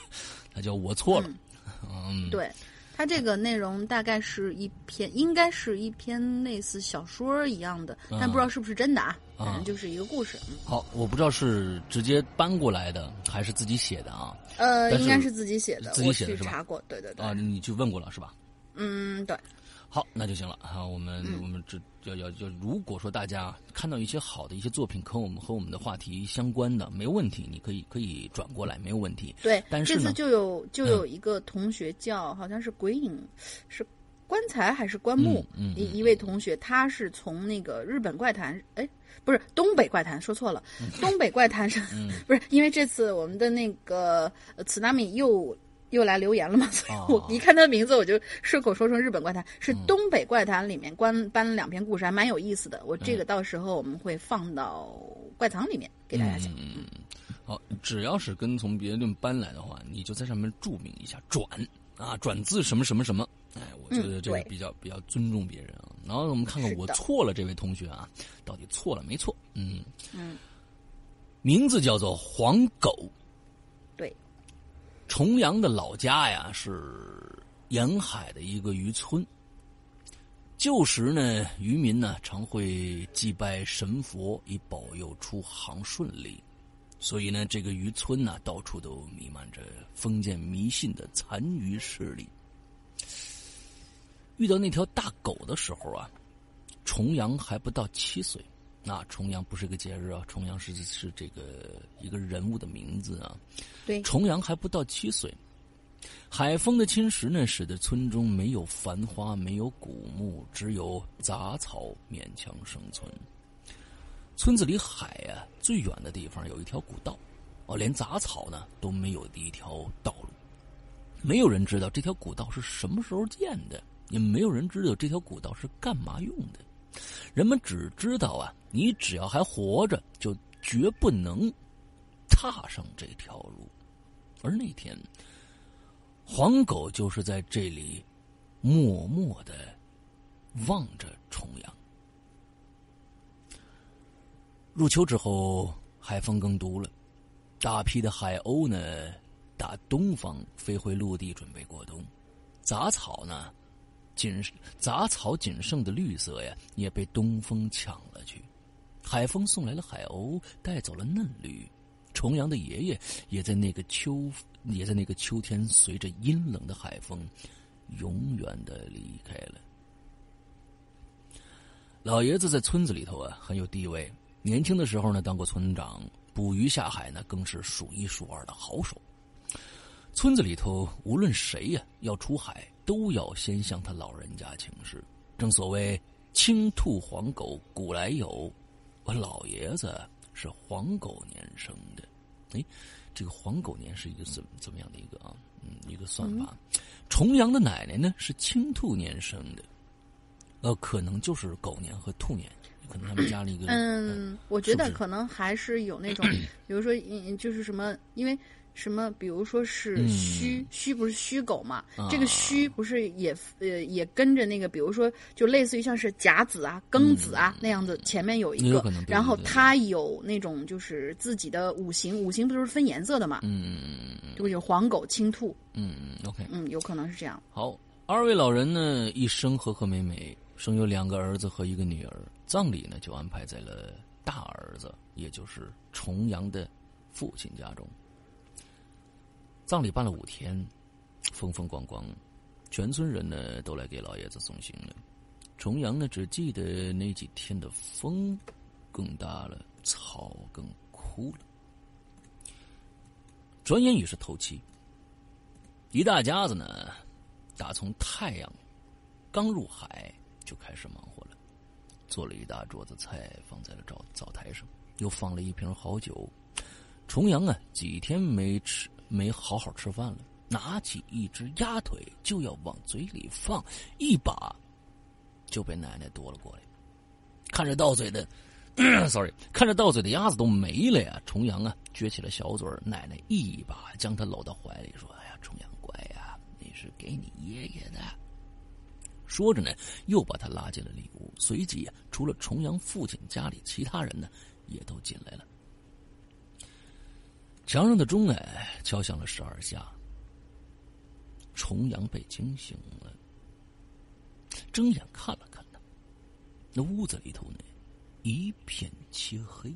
Speaker 1: 他叫我错了，嗯，
Speaker 2: 对，它这个内容大概是一篇，应该是一篇类似小说一样的，但不知道是不是真的啊。
Speaker 1: 啊
Speaker 2: 反正就是一个故事。嗯
Speaker 1: 好，我不知道是直接搬过来的还是自己写的啊？
Speaker 2: 呃，应该是自己写的，
Speaker 1: 自己写的是吧
Speaker 2: 查过。对对对，
Speaker 1: 啊，你去问过了是吧？
Speaker 2: 嗯，对，
Speaker 1: 好，那就行了啊。我们、我们这要要要，如果说大家看到一些好的一些作品，和我们和我们的话题相关的，没有问题，你可以可以转过来，没有问题。
Speaker 2: 对，
Speaker 1: 但是
Speaker 2: 这次就有就有一个同学叫，好像是鬼影，是棺材还是棺木？一一位同学，他是从那个日本怪谈，哎，不是东北怪谈，说错了，东北怪谈上，
Speaker 1: 嗯
Speaker 2: 不是因为这次我们的那个呃茨纳米又。又来留言了嘛？所以我
Speaker 1: 哦
Speaker 2: 一看他的名字，我就顺口说成日本怪谈，是东北怪谈里面关搬了两篇故事，还蛮有意思的。我这个到时候我们会放到怪藏里面给大家讲。
Speaker 1: 嗯，好，只要是跟从别人搬来的话，你就在上面注明一下“转”啊，转自什么什么什么。哎，我觉得这个比较、比较尊重别人啊。然后我们看看我错了这位同学啊，到底错了没错？嗯
Speaker 2: 嗯，
Speaker 1: 名字叫做黄狗，
Speaker 2: 对，
Speaker 1: 重阳的老家呀是沿海的一个渔村。旧时呢，渔民呢常会祭拜神佛，以保佑出航顺利。所以呢，这个渔村呢，到处都弥漫着封建迷信的残余势力。遇到那条大狗的时候啊，重阳还不到七岁。那重阳不是个节日啊，重阳是是这个一个人物的名字啊。
Speaker 2: 对，
Speaker 1: 重阳还不到七岁。海风的侵蚀呢，使得村中没有繁花，没有古木，只有杂草勉强生存。村子离海啊最远的地方有一条古道，哦，连杂草呢都没有的一条道路。没有人知道这条古道是什么时候建的，也没有人知道这条古道是干嘛用的。人们只知道啊，你只要还活着，就绝不能踏上这条路。而那天，黄狗就是在这里默默的望着重阳。入秋之后，海风更毒了，大批的海鸥呢，打东方飞回陆地，准备过冬。杂草呢，仅杂草仅剩的绿色呀，也被东风抢了去。海风送来了海鸥，带走了嫩绿。重阳的爷爷也在那个秋，也在那个秋天，随着阴冷的海风，永远的离开了。老爷子在村子里头啊，很有地位。年轻的时候呢，当过村长，捕鱼下海呢，更是数一数二的好手。村子里头，无论谁呀要出海，都要先向他老人家请示。正所谓“青兔黄狗古来有”，我老爷子是黄狗年生的。哎，这个黄狗年是一个怎怎么样的一个啊？嗯，一个算法。重阳的奶奶呢是青兔年生的，呃，可能就是狗年和兔年。可能他们加了一个。
Speaker 2: 嗯，我觉得可能还是有那种，比如说，嗯，就是什么，因为什么，比如说是虚虚，不是虚狗嘛？这个虚不是也呃也跟着那个，比如说，就类似于像是甲子啊、庚子啊那样子，前面有一个，然后它有那种就是自己的五行，五行不都是分颜色的嘛？
Speaker 1: 嗯嗯嗯嗯，
Speaker 2: 就有黄狗、青兔。
Speaker 1: 嗯嗯，OK，
Speaker 2: 嗯，有可能是这样。
Speaker 1: 好，二位老人呢，一生和和美美。生有两个儿子和一个女儿，葬礼呢就安排在了大儿子，也就是重阳的父亲家中。葬礼办了五天，风风光光，全村人呢都来给老爷子送行了。重阳呢只记得那几天的风更大了，草更枯了。转眼已是头七，一大家子呢，打从太阳刚入海。就开始忙活了，做了一大桌子菜，放在了灶灶台上，又放了一瓶好酒。重阳啊，几天没吃，没好好吃饭了，拿起一只鸭腿就要往嘴里放，一把就被奶奶夺了过来。看着到嘴的，sorry，看着到嘴的鸭子都没了呀。重阳啊，撅起了小嘴奶奶一把将他搂到怀里，说：“哎呀，重阳乖呀，那是给你爷爷的。”说着呢，又把他拉进了里屋。随即啊，除了重阳父亲，家里其他人呢，也都进来了。墙上的钟哎，敲响了十二下。重阳被惊醒了，睁眼看了看他，那屋子里头呢，一片漆黑。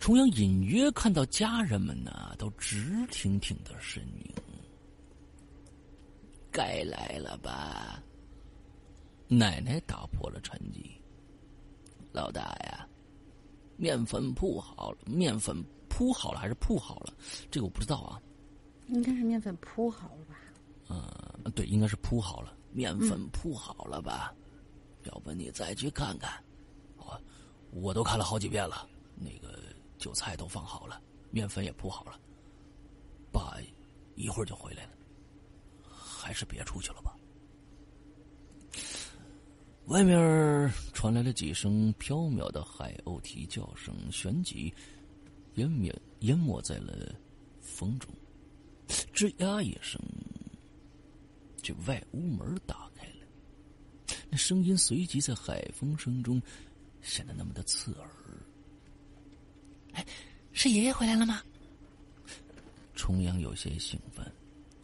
Speaker 1: 重阳隐约看到家人们呢，都直挺挺的身影。该来了吧？奶奶打破了沉寂。老大呀，面粉铺好了，面粉铺好了还是铺好了？这个我不知道啊。
Speaker 2: 应该是面粉铺好了吧？
Speaker 1: 嗯，对，应该是铺好了。面粉铺好了吧？要不你再去看看。我我都看了好几遍了。那个韭菜都放好了，面粉也铺好了。爸一会儿就回来了。还是别出去了吧。外面传来了几声飘渺的海鸥啼叫声，旋即湮灭淹没在了风中。吱呀一声，这外屋门打开了，那声音随即在海风声中显得那么的刺耳。哎，是爷爷回来了吗？重阳有些兴奋。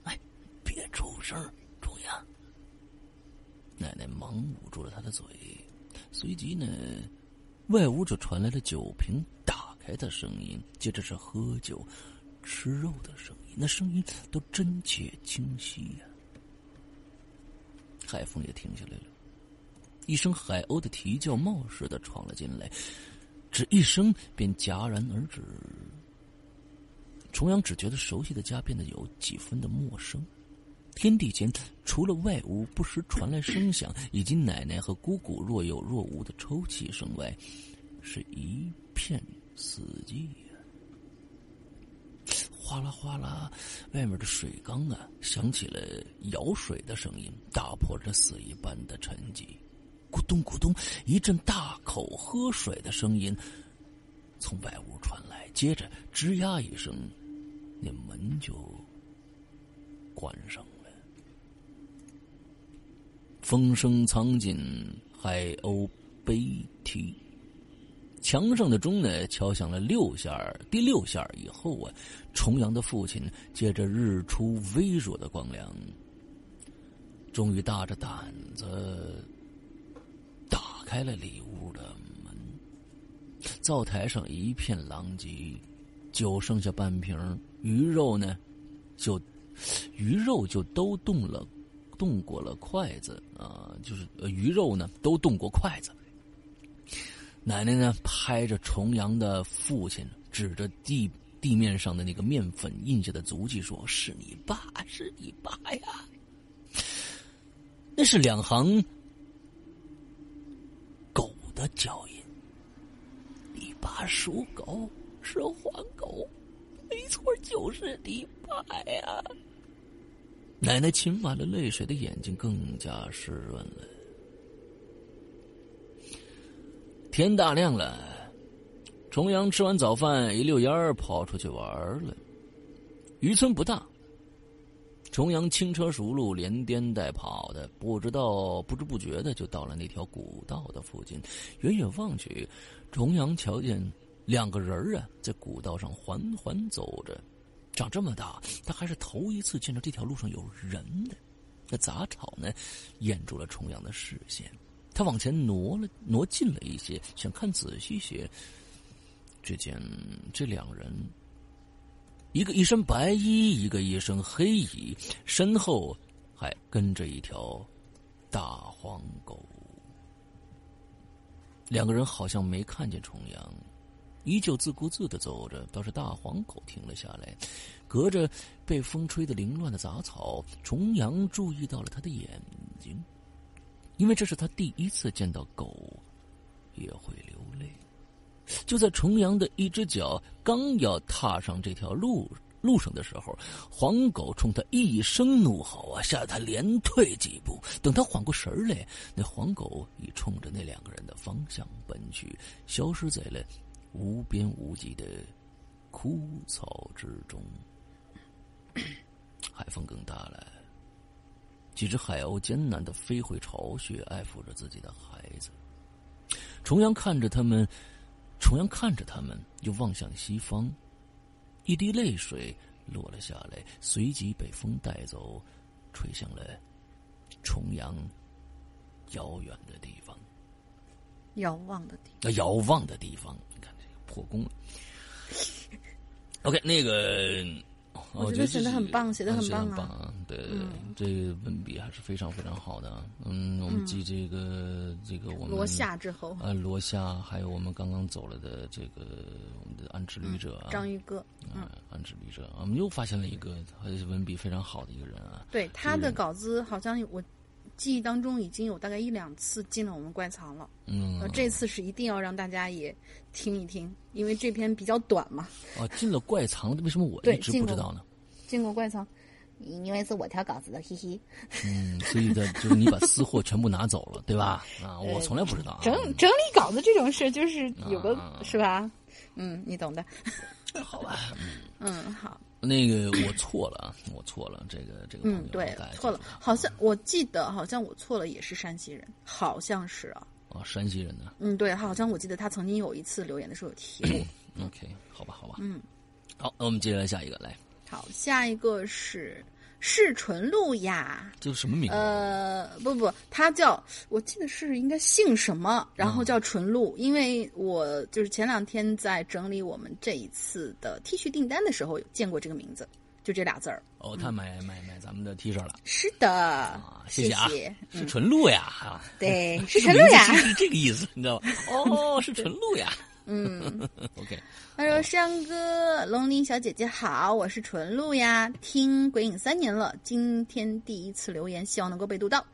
Speaker 1: 哎别出声，重阳。奶奶忙捂住了他的嘴，随即呢，外屋就传来了酒瓶打的声音，接着是喝酒、吃肉的声音，那声音都真切清晰呀。海风也停下来了，一声海鸥的啼叫冒似的闯了进来，只一声便戛然而止。重阳只觉得熟悉的家变得有几分的陌生。天地间除了外屋不时传来声响，以及奶奶和姑姑若有若无的抽泣声外，是一片死寂呀。哗啦哗啦，外面的水缸啊，响起了舀水的声音，打破这死一般的沉寂。咕咚咕咚，一阵大口喝水的声音从外屋传来，接着吱呀一声，那门就关上了。风声苍尽，海鸥悲啼。墙上的钟呢，敲响了六下第六下以后啊，重阳的父亲借着日出微弱的光亮，终于大着胆子打开了里屋的门。灶台上一片狼藉，酒剩下半瓶，鱼肉呢，就鱼肉就都动了。动过了筷子啊，就是鱼肉呢，都动过筷子。奶奶呢，拍着重阳的父亲，指着地地面上的那个面粉印下的足迹，说：“是你爸，是你爸呀！”那是两行狗的脚印。你爸属狗，是黄狗，没错，就是你爸呀。奶奶噙满了泪水的眼睛更加湿润了。天大亮了，重阳吃完早饭，一溜烟儿跑出去玩了。渔村不大，重阳轻车熟路，连颠带跑的，不知道不知不觉的就到了那条古道的附近。远远望去，重阳瞧见两个人啊，在古道上缓缓走着。长这么大，他还是头一次见到这条路上有人的。那杂草呢，掩住了重阳的视线。他往前挪了挪近了一些，想看仔细些。只见这两人，一个一身白衣，一个一身黑衣，身后还跟着一条大黄狗。两个人好像没看见重阳。依旧自顾自的走着，倒是大黄狗停了下来，隔着被风吹得凌乱的杂草，重阳注意到了他的眼睛，因为这是他第一次见到狗也会流泪。就在重阳的一只脚刚要踏上这条路路上的时候，黄狗冲他一声怒吼啊，吓得他连退几步。等他缓过神来，那黄狗已冲着那两个人的方向奔去，消失在了。无边无际的枯草之中，海风更大了。几只海鸥艰难的飞回巢穴，爱抚着自己的孩子。重阳看着他们，重阳看着他们，又望向西方。一滴泪水落了下来，随即被风带走，吹向了重阳遥远的地方。
Speaker 2: 遥望的地，
Speaker 1: 那遥望的地方。你看这破功了。OK，那个，
Speaker 2: 我觉得写的很棒，写的很
Speaker 1: 棒
Speaker 2: 啊！
Speaker 1: 对，这个文笔还是非常非常好的。嗯，我们记这个这个我们
Speaker 2: 罗夏之后
Speaker 1: 呃，罗夏，还有我们刚刚走了的这个我们的安之旅者
Speaker 2: 章鱼哥，
Speaker 1: 嗯，安之旅者，我们又发现了一个文笔非常好的一个人啊。
Speaker 2: 对他的稿子，好像我。记忆当中已经有大概一两次进了我们怪藏了，嗯，这次是一定要让大家也听一听，因为这篇比较短嘛。
Speaker 1: 哦，进了怪藏，为什么我一直不知道呢？
Speaker 2: 进过怪藏，因为是我挑稿子的，嘿嘿。
Speaker 1: 嗯，所以的就是你把私货全部拿走了，对吧？啊，我从来不知道。
Speaker 2: 整整理稿子这种事，就是有个是吧？嗯，你懂的。
Speaker 1: 好吧。
Speaker 2: 嗯，好。
Speaker 1: 那个我错了啊，我错了，这个这个
Speaker 2: 嗯，对，错了，好像我记得好像我错了，也是山西人，好像是啊。
Speaker 1: 啊，山西人呢？
Speaker 2: 嗯，对，好像我记得他曾经有一次留言的时候有提过。
Speaker 1: OK，好吧，好吧。
Speaker 2: 嗯，
Speaker 1: 好，那我们接下来下一个来。
Speaker 2: 好，下一个是是纯露呀。
Speaker 1: 这是什么名字？
Speaker 2: 呃，不不，他叫我记得是应该姓什么，然后叫纯露。因为我就是前两天在整理我们这一次的 T 恤订单的时候，见过这个名字，就这俩字儿。
Speaker 1: 哦，他买买买咱们的 T 恤了。
Speaker 2: 是的，
Speaker 1: 啊，谢
Speaker 2: 谢
Speaker 1: 啊，是纯露呀，啊，
Speaker 2: 对，
Speaker 1: 是
Speaker 2: 纯露呀，
Speaker 1: 是这个意思，你知道吗？哦，是纯露呀。
Speaker 2: 嗯，
Speaker 1: OK。
Speaker 2: 他说：“山哥，龙鳞小姐姐好，我是纯露呀，听鬼影三年了，今天第一次留言，希望能够被读到。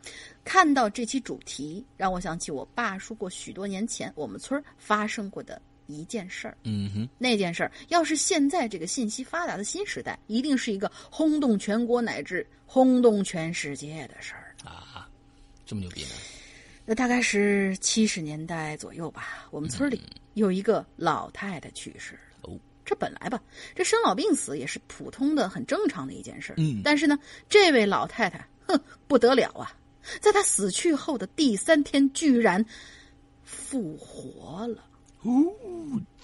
Speaker 2: 看到这期主题，让我想起我爸说过许多年前我们村发生过的一件事儿。
Speaker 1: 嗯哼，
Speaker 2: 那件事儿要是现在这个信息发达的新时代，一定是一个轰动全国乃至轰动全世界的事儿
Speaker 1: 啊！这么牛逼呢？
Speaker 2: 那大概是七十年代左右吧，我们村里。”有一个老太太去世了
Speaker 1: 哦，
Speaker 2: 这本来吧，这生老病死也是普通的、很正常的一件事
Speaker 1: 嗯，
Speaker 2: 但是呢，这位老太太，哼，不得了啊！在她死去后的第三天，居然复活了。
Speaker 1: 哦，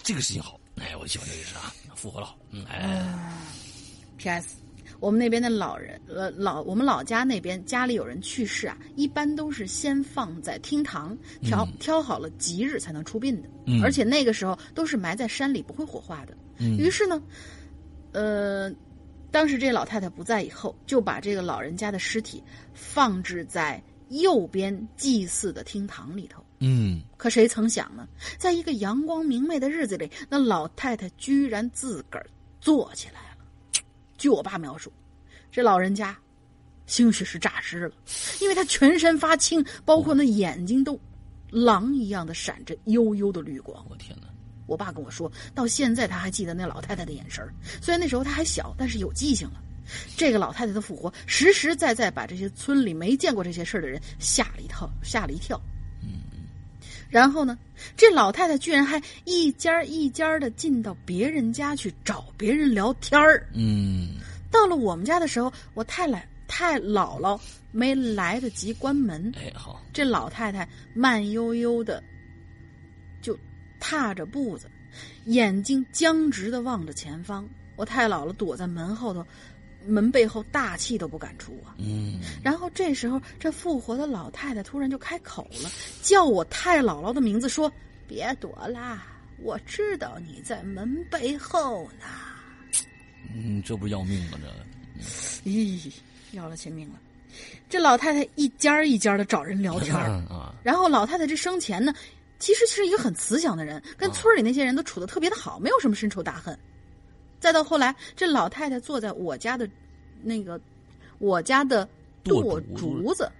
Speaker 1: 这个事情好，哎，我喜欢这个事啊，复活了。嗯，哎
Speaker 2: ，P.S. 我们那边的老人，呃，老我们老家那边家里有人去世啊，一般都是先放在厅堂，挑挑好了吉日才能出殡的。
Speaker 1: 嗯，
Speaker 2: 而且那个时候都是埋在山里，不会火化的。
Speaker 1: 嗯，
Speaker 2: 于是呢，呃，当时这老太太不在以后，就把这个老人家的尸体放置在右边祭祀的厅堂里头。
Speaker 1: 嗯，
Speaker 2: 可谁曾想呢，在一个阳光明媚的日子里，那老太太居然自个儿坐起来。据我爸描述，这老人家兴许是诈尸了，因为他全身发青，包括那眼睛都狼一样的闪着幽幽的绿光。
Speaker 1: 我天哪！
Speaker 2: 我爸跟我说，到现在他还记得那老太太的眼神虽然那时候他还小，但是有记性了。这个老太太的复活，实实在在把这些村里没见过这些事的人吓了一跳，吓了一跳。
Speaker 1: 嗯。
Speaker 2: 然后呢，这老太太居然还一家一家的进到别人家去找别人聊天儿。
Speaker 1: 嗯，
Speaker 2: 到了我们家的时候，我太奶太姥姥没来得及关门。
Speaker 1: 哎，好，
Speaker 2: 这老太太慢悠悠的就踏着步子，眼睛僵直的望着前方。我太姥姥躲在门后头。门背后大气都不敢出啊！
Speaker 1: 嗯，
Speaker 2: 然后这时候，这复活的老太太突然就开口了，叫我太姥姥的名字，说：“别躲啦，我知道你在门背后呢。”
Speaker 1: 嗯，这不要命吗？这，
Speaker 2: 咦，要了亲命了！这老太太一家一家的找人聊天
Speaker 1: 啊。
Speaker 2: 然后老太太这生前呢，其实是一个很慈祥的人，跟村里那些人都处的特别的好，没有什么深仇大恨。再到后来，这老太太坐在我家的，那个我家的
Speaker 1: 剁
Speaker 2: 竹子，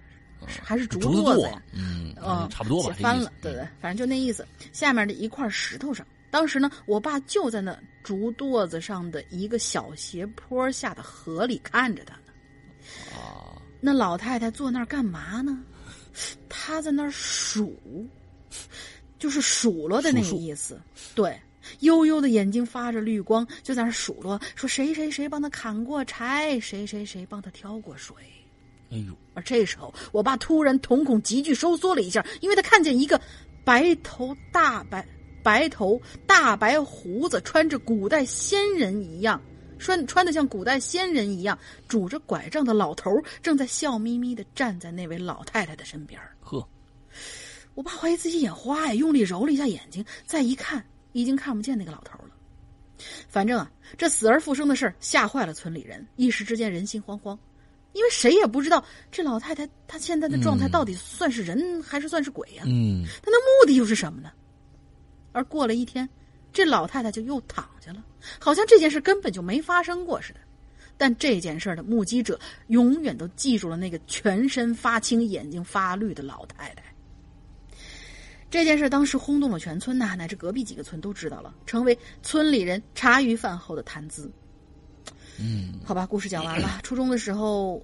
Speaker 2: 还是竹
Speaker 1: 垛
Speaker 2: 子呀？
Speaker 1: 嗯嗯，差不多吧，
Speaker 2: 翻了，对对，反正就那意思。下面的一块石头上，当时呢，我爸就在那竹垛子上的一个小斜坡下的河里看着他呢。
Speaker 1: 啊，
Speaker 2: 那老太太坐那儿干嘛呢？她在那儿数，就是数落的那个意思，对。悠悠的眼睛发着绿光，就在那数落，说谁谁谁帮他砍过柴，谁谁谁帮他挑过水。
Speaker 1: 哎呦！
Speaker 2: 而这时候，我爸突然瞳孔急剧收缩了一下，因为他看见一个白头大白、白头大白胡子、穿着古代仙人一样、穿穿的像古代仙人一样、拄着拐杖的老头，正在笑眯眯的站在那位老太太的身边。
Speaker 1: 呵，
Speaker 2: 我爸怀疑自己眼花呀，用力揉了一下眼睛，再一看。已经看不见那个老头了。反正啊，这死而复生的事儿吓坏了村里人，一时之间人心惶惶，因为谁也不知道这老太太她现在的状态到底算是人还是算是鬼呀？
Speaker 1: 嗯，
Speaker 2: 她的目的又是什么呢？而过了一天，这老太太就又躺下了，好像这件事根本就没发生过似的。但这件事的目击者永远都记住了那个全身发青、眼睛发绿的老太太。这件事当时轰动了全村呐，乃至隔壁几个村都知道了，成为村里人茶余饭后的谈资。
Speaker 1: 嗯，
Speaker 2: 好吧，故事讲完了。初中的时候，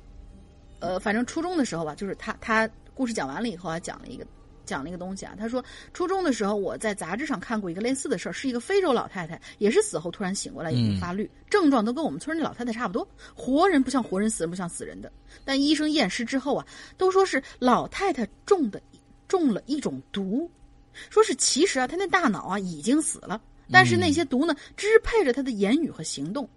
Speaker 2: 呃，反正初中的时候吧，就是他他故事讲完了以后还，讲了一个讲了一个东西啊。他说，初中的时候我在杂志上看过一个类似的事儿，是一个非洲老太太，也是死后突然醒过来，眼睛发绿，症状都跟我们村那老太太差不多。活人不像活人，死人不像死人的。但医生验尸之后啊，都说是老太太中的中了一种毒。说是其实啊，他那大脑啊已经死了，但是那些毒呢支配着他的言语和行动。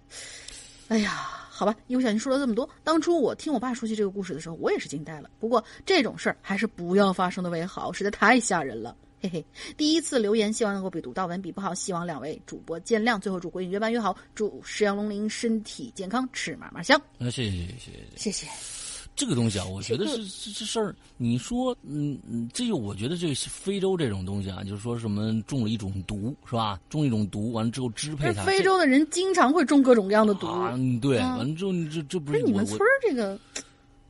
Speaker 2: 哎呀，好吧，一不小心说了这么多。当初我听我爸说起这个故事的时候，我也是惊呆了。不过这种事儿还是不要发生的为好，实在太吓人了。嘿嘿，第一次留言，希望能够比读到文笔不好，希望两位主播见谅。最后祝国影越办越好，祝石羊龙鳞身体健康，吃嘛嘛香。
Speaker 1: 那谢谢谢谢
Speaker 2: 谢谢。
Speaker 1: 这个东西啊，我觉得是这这事儿。你说，嗯嗯，这个我觉得这个非洲这种东西啊，就是说什么中了一种毒，是吧？中一种毒，完了之后支配它。
Speaker 2: 非洲的人经常会中各种各样的毒。
Speaker 1: 嗯，对，完了之后这这不是
Speaker 2: 你们村这个。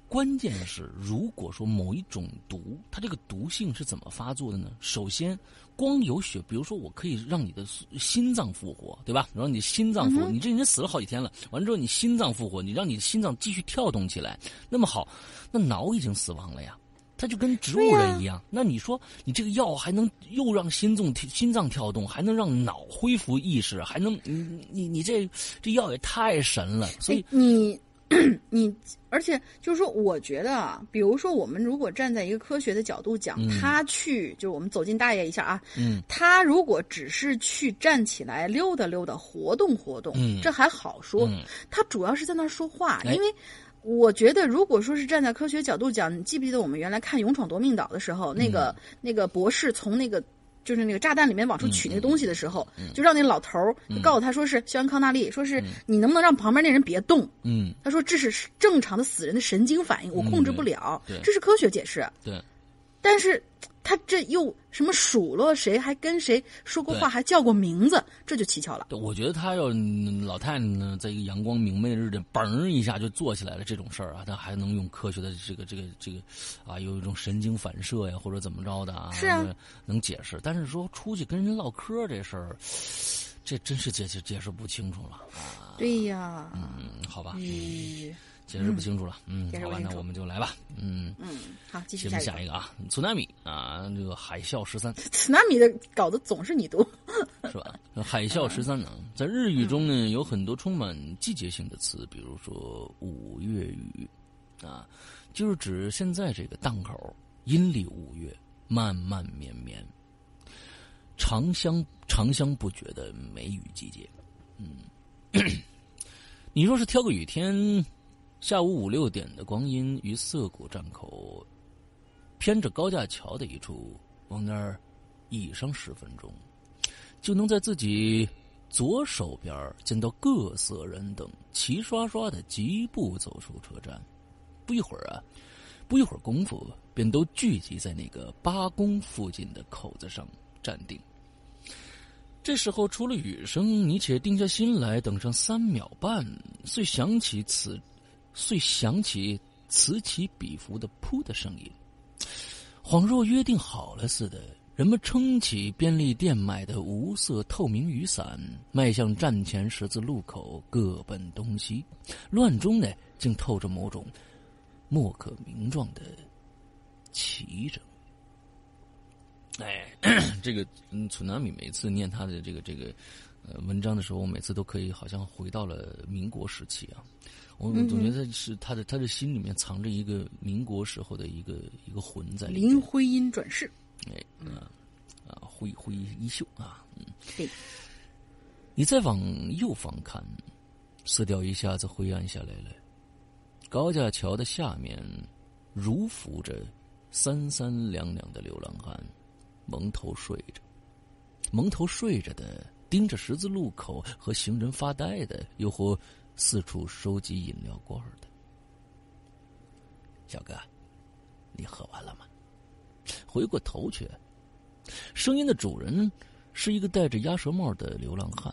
Speaker 1: 关键是，如果说某一种毒，它这个毒性是怎么发作的呢？首先，光有血，比如说我可以让你的心脏复活，对吧？让你心脏复活，你这人死了好几天了，完了之后你心脏复活，你让你的心脏继续跳动起来，那么好，那脑已经死亡了呀，它就跟植物人一样。那你说，你这个药还能又让心脏心脏跳动，还能让脑恢复意识，还能你你你这这药也太神了，所以
Speaker 2: 你。你，而且就是说，我觉得啊，比如说，我们如果站在一个科学的角度讲，他去，就是我们走进大爷一下啊，
Speaker 1: 嗯，
Speaker 2: 他如果只是去站起来溜达溜达、活动活动，
Speaker 1: 嗯，
Speaker 2: 这还好说。他主要是在那儿说话，因为我觉得，如果说是站在科学角度讲，你记不记得我们原来看《勇闯夺命岛》的时候，那个那个博士从那个。就是那个炸弹里面往出取那个东西的时候，就让那老头儿告诉他说是肖恩康纳利，说是你能不能让旁边那人别动？
Speaker 1: 嗯，
Speaker 2: 他说这是正常的死人的神经反应，我控制不了，这是科学解释。
Speaker 1: 对，
Speaker 2: 但是。他这又什么数落谁，还跟谁说过话，还叫过名字，这就蹊跷了。
Speaker 1: 我觉得他要老太太呢，在一个阳光明媚的日子，嘣一下就坐起来了，这种事儿啊，他还能用科学的这个这个这个啊，有一种神经反射呀，或者怎么着的啊，
Speaker 2: 是啊，
Speaker 1: 能解释。但是说出去跟人唠嗑这事儿，这真是解释解释不清楚了啊。
Speaker 2: 对呀，
Speaker 1: 嗯，好吧。解释不清楚了，嗯，好吧，那我们就来吧，
Speaker 2: 嗯。嗯，好，继续
Speaker 1: 下一个。啊，苏纳米啊，这个海啸十三，
Speaker 2: 苏纳米的稿子总是你读，
Speaker 1: 是吧？海啸十三呢，在日语中呢，有很多充满季节性的词，比如说五月雨啊，就是指现在这个档口，阴历五月，漫漫绵绵，长相长相不绝的梅雨季节，嗯，你若是挑个雨天。下午五六点的光阴，于涩谷站口偏着高架桥的一处，往那儿倚上十分钟，就能在自己左手边见到各色人等齐刷刷的疾步走出车站。不一会儿啊，不一会儿功夫，便都聚集在那个八公附近的口子上站定。这时候，除了雨声，你且定下心来，等上三秒半，遂想起此。遂响起此起彼伏的“噗”的声音，恍若约定好了似的，人们撑起便利店买的无色透明雨伞，迈向站前十字路口，各奔东西。乱中呢，竟透着某种莫可名状的奇着。哎，这个嗯，楚南米每次念他的这个这个呃文章的时候，我每次都可以好像回到了民国时期啊。我总觉得是他的，他的心里面藏着一个民国时候的一个一个魂在里。
Speaker 2: 林徽因转世，
Speaker 1: 哎，啊啊，挥挥衣袖啊，嗯，
Speaker 2: 对。
Speaker 1: 你再往右方看，色调一下子灰暗下来了。高架桥的下面，如浮着三三两两的流浪汉，蒙头睡着。蒙头睡着的，盯着十字路口和行人发呆的，又或。四处收集饮料罐的小哥，你喝完了吗？回过头去，声音的主人是一个戴着鸭舌帽的流浪汉，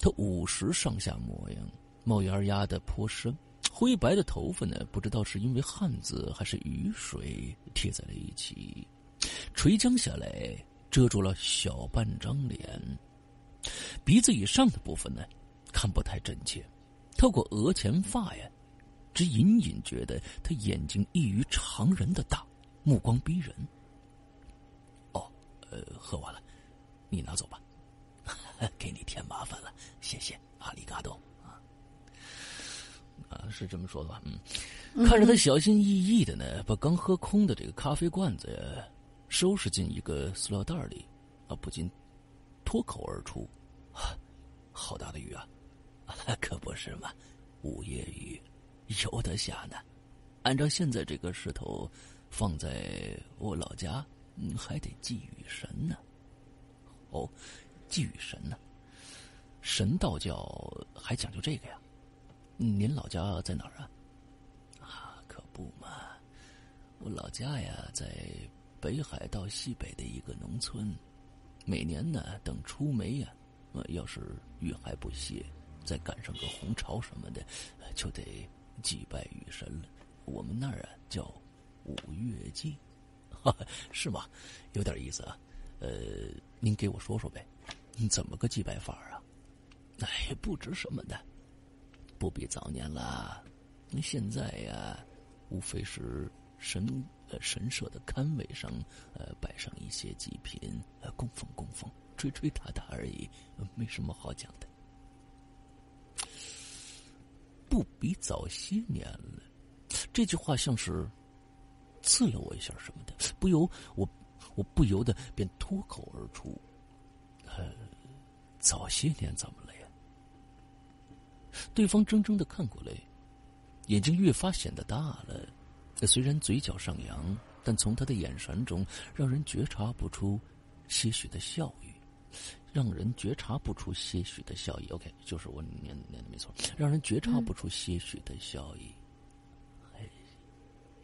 Speaker 1: 他五十上下模样，帽檐压得颇深，灰白的头发呢，不知道是因为汗渍还是雨水贴在了一起，垂降下来遮住了小半张脸，鼻子以上的部分呢，看不太真切。透过额前发呀，只隐隐觉得他眼睛异于常人的大，目光逼人。哦，呃，喝完了，你拿走吧，给你添麻烦了，谢谢，阿里嘎多啊，啊，是这么说的吧？嗯，看着他小心翼翼的呢，把刚喝空的这个咖啡罐子呀收拾进一个塑料袋里，啊，不禁脱口而出：“好大的雨啊！” 可不是嘛，午夜雨，有的下呢。按照现在这个势头，放在我老家，嗯，还得祭雨神呢。哦，祭雨神呢？神道教还讲究这个呀？您老家在哪儿啊？啊，可不嘛，我老家呀，在北海道西北的一个农村。每年呢，等出梅呀，要是雨还不歇，再赶上个红潮什么的，就得祭拜雨神了。我们那儿啊叫五月祭，是吗？有点意思啊。呃，您给我说说呗，怎么个祭拜法啊？哎，不值什么的，不比早年了。现在呀，无非是神呃神社的龛位上呃摆上一些祭品，呃供奉供奉，吹吹打打而已，没什么好讲的。不比早些年了，这句话像是刺了我一下什么的，不由我我不由得便脱口而出：“呃，早些年怎么了呀？”对方怔怔的看过来，眼睛越发显得大了。虽然嘴角上扬，但从他的眼神中，让人觉察不出些许的笑意，让人觉察不出些许的笑意。OK，就是我念念的没错，让人觉察不出些许的笑意。哎，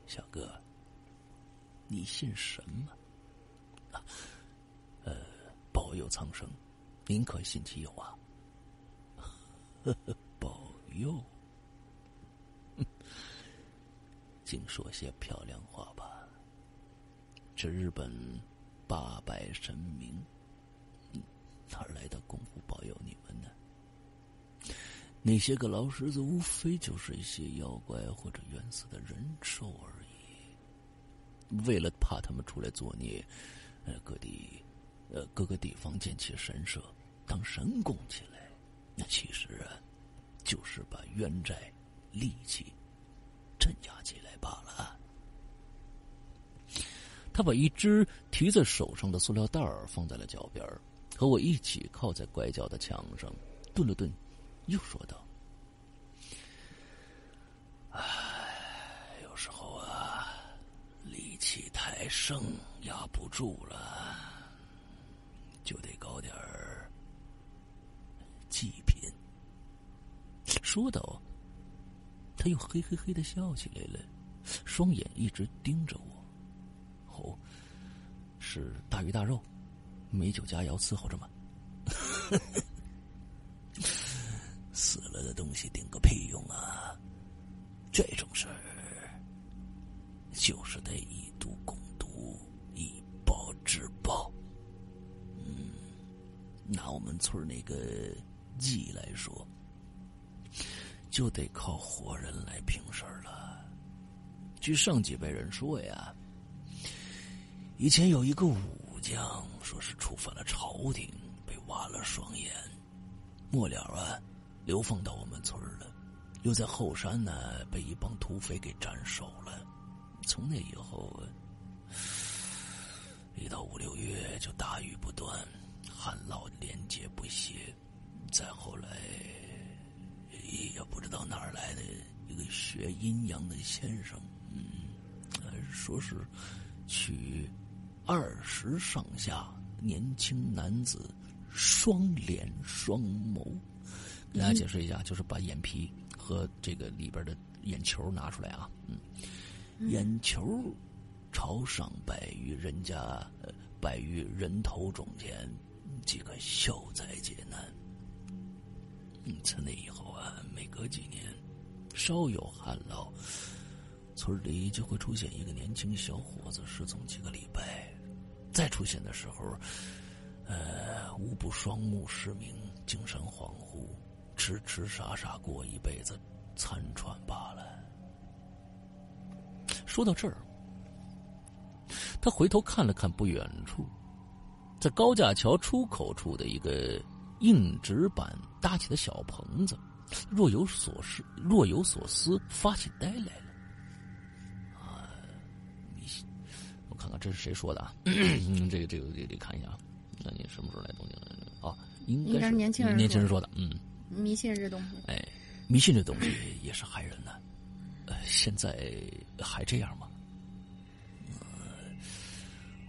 Speaker 1: 小哥，你信什么？啊，呃，保佑苍生，您可信其有啊？保佑，净说些漂亮话吧。这日本八百神明，哪来的功夫保佑你们呢？那些个老狮子，无非就是一些妖怪或者冤死的人兽而已。为了怕他们出来作孽，呃，各地，呃，各个地方建起神社，当神供起来。那其实啊。就是把冤债、戾气镇压起来罢了。他把一只提在手上的塑料袋放在了脚边和我一起靠在拐角的墙上，顿了顿，又说道：“唉，有时候啊，力气太盛，压不住了，就得搞点儿祭品。”说道，他又嘿嘿嘿的笑起来了，双眼一直盯着我。哦，是大鱼大肉，美酒佳肴伺候着吗？死了的东西顶个屁用啊！这种事儿就是得以毒攻毒，以暴制暴。嗯，拿我们村那个季来说。就得靠活人来平事儿了。据上几辈人说呀，以前有一个武将，说是触犯了朝廷，被挖了双眼，末了啊，流放到我们村了，又在后山呢被一帮土匪给斩首了。从那以后，一到五六月就大雨不断，旱涝连接不歇，再后来。也不知道哪儿来的一个学阴阳的先生，嗯，说是取二十上下年轻男子双脸双眸，给大家解释一下，就是把眼皮和这个里边的眼球拿出来啊，嗯，眼球朝上摆于人家，摆于人头中间，即可消灾解难。自那以后啊，每隔几年，稍有旱涝，村里就会出现一个年轻小伙子失踪几个礼拜。再出现的时候，呃，无不双目失明、精神恍惚、痴痴傻傻过一辈子，残喘罢了。说到这儿，他回头看了看不远处，在高架桥出口处的一个。硬纸板搭起的小棚子，若有所思，若有所思，发起呆来。啊，你，这是谁说的啊？这个这个得得看一下啊。那你什么时候来东京的啊？应该是
Speaker 2: 年轻人
Speaker 1: 年轻人说的。嗯，
Speaker 2: 迷信这东西。
Speaker 1: 哎，迷信这东西也是害人的。呃，现在还这样吗？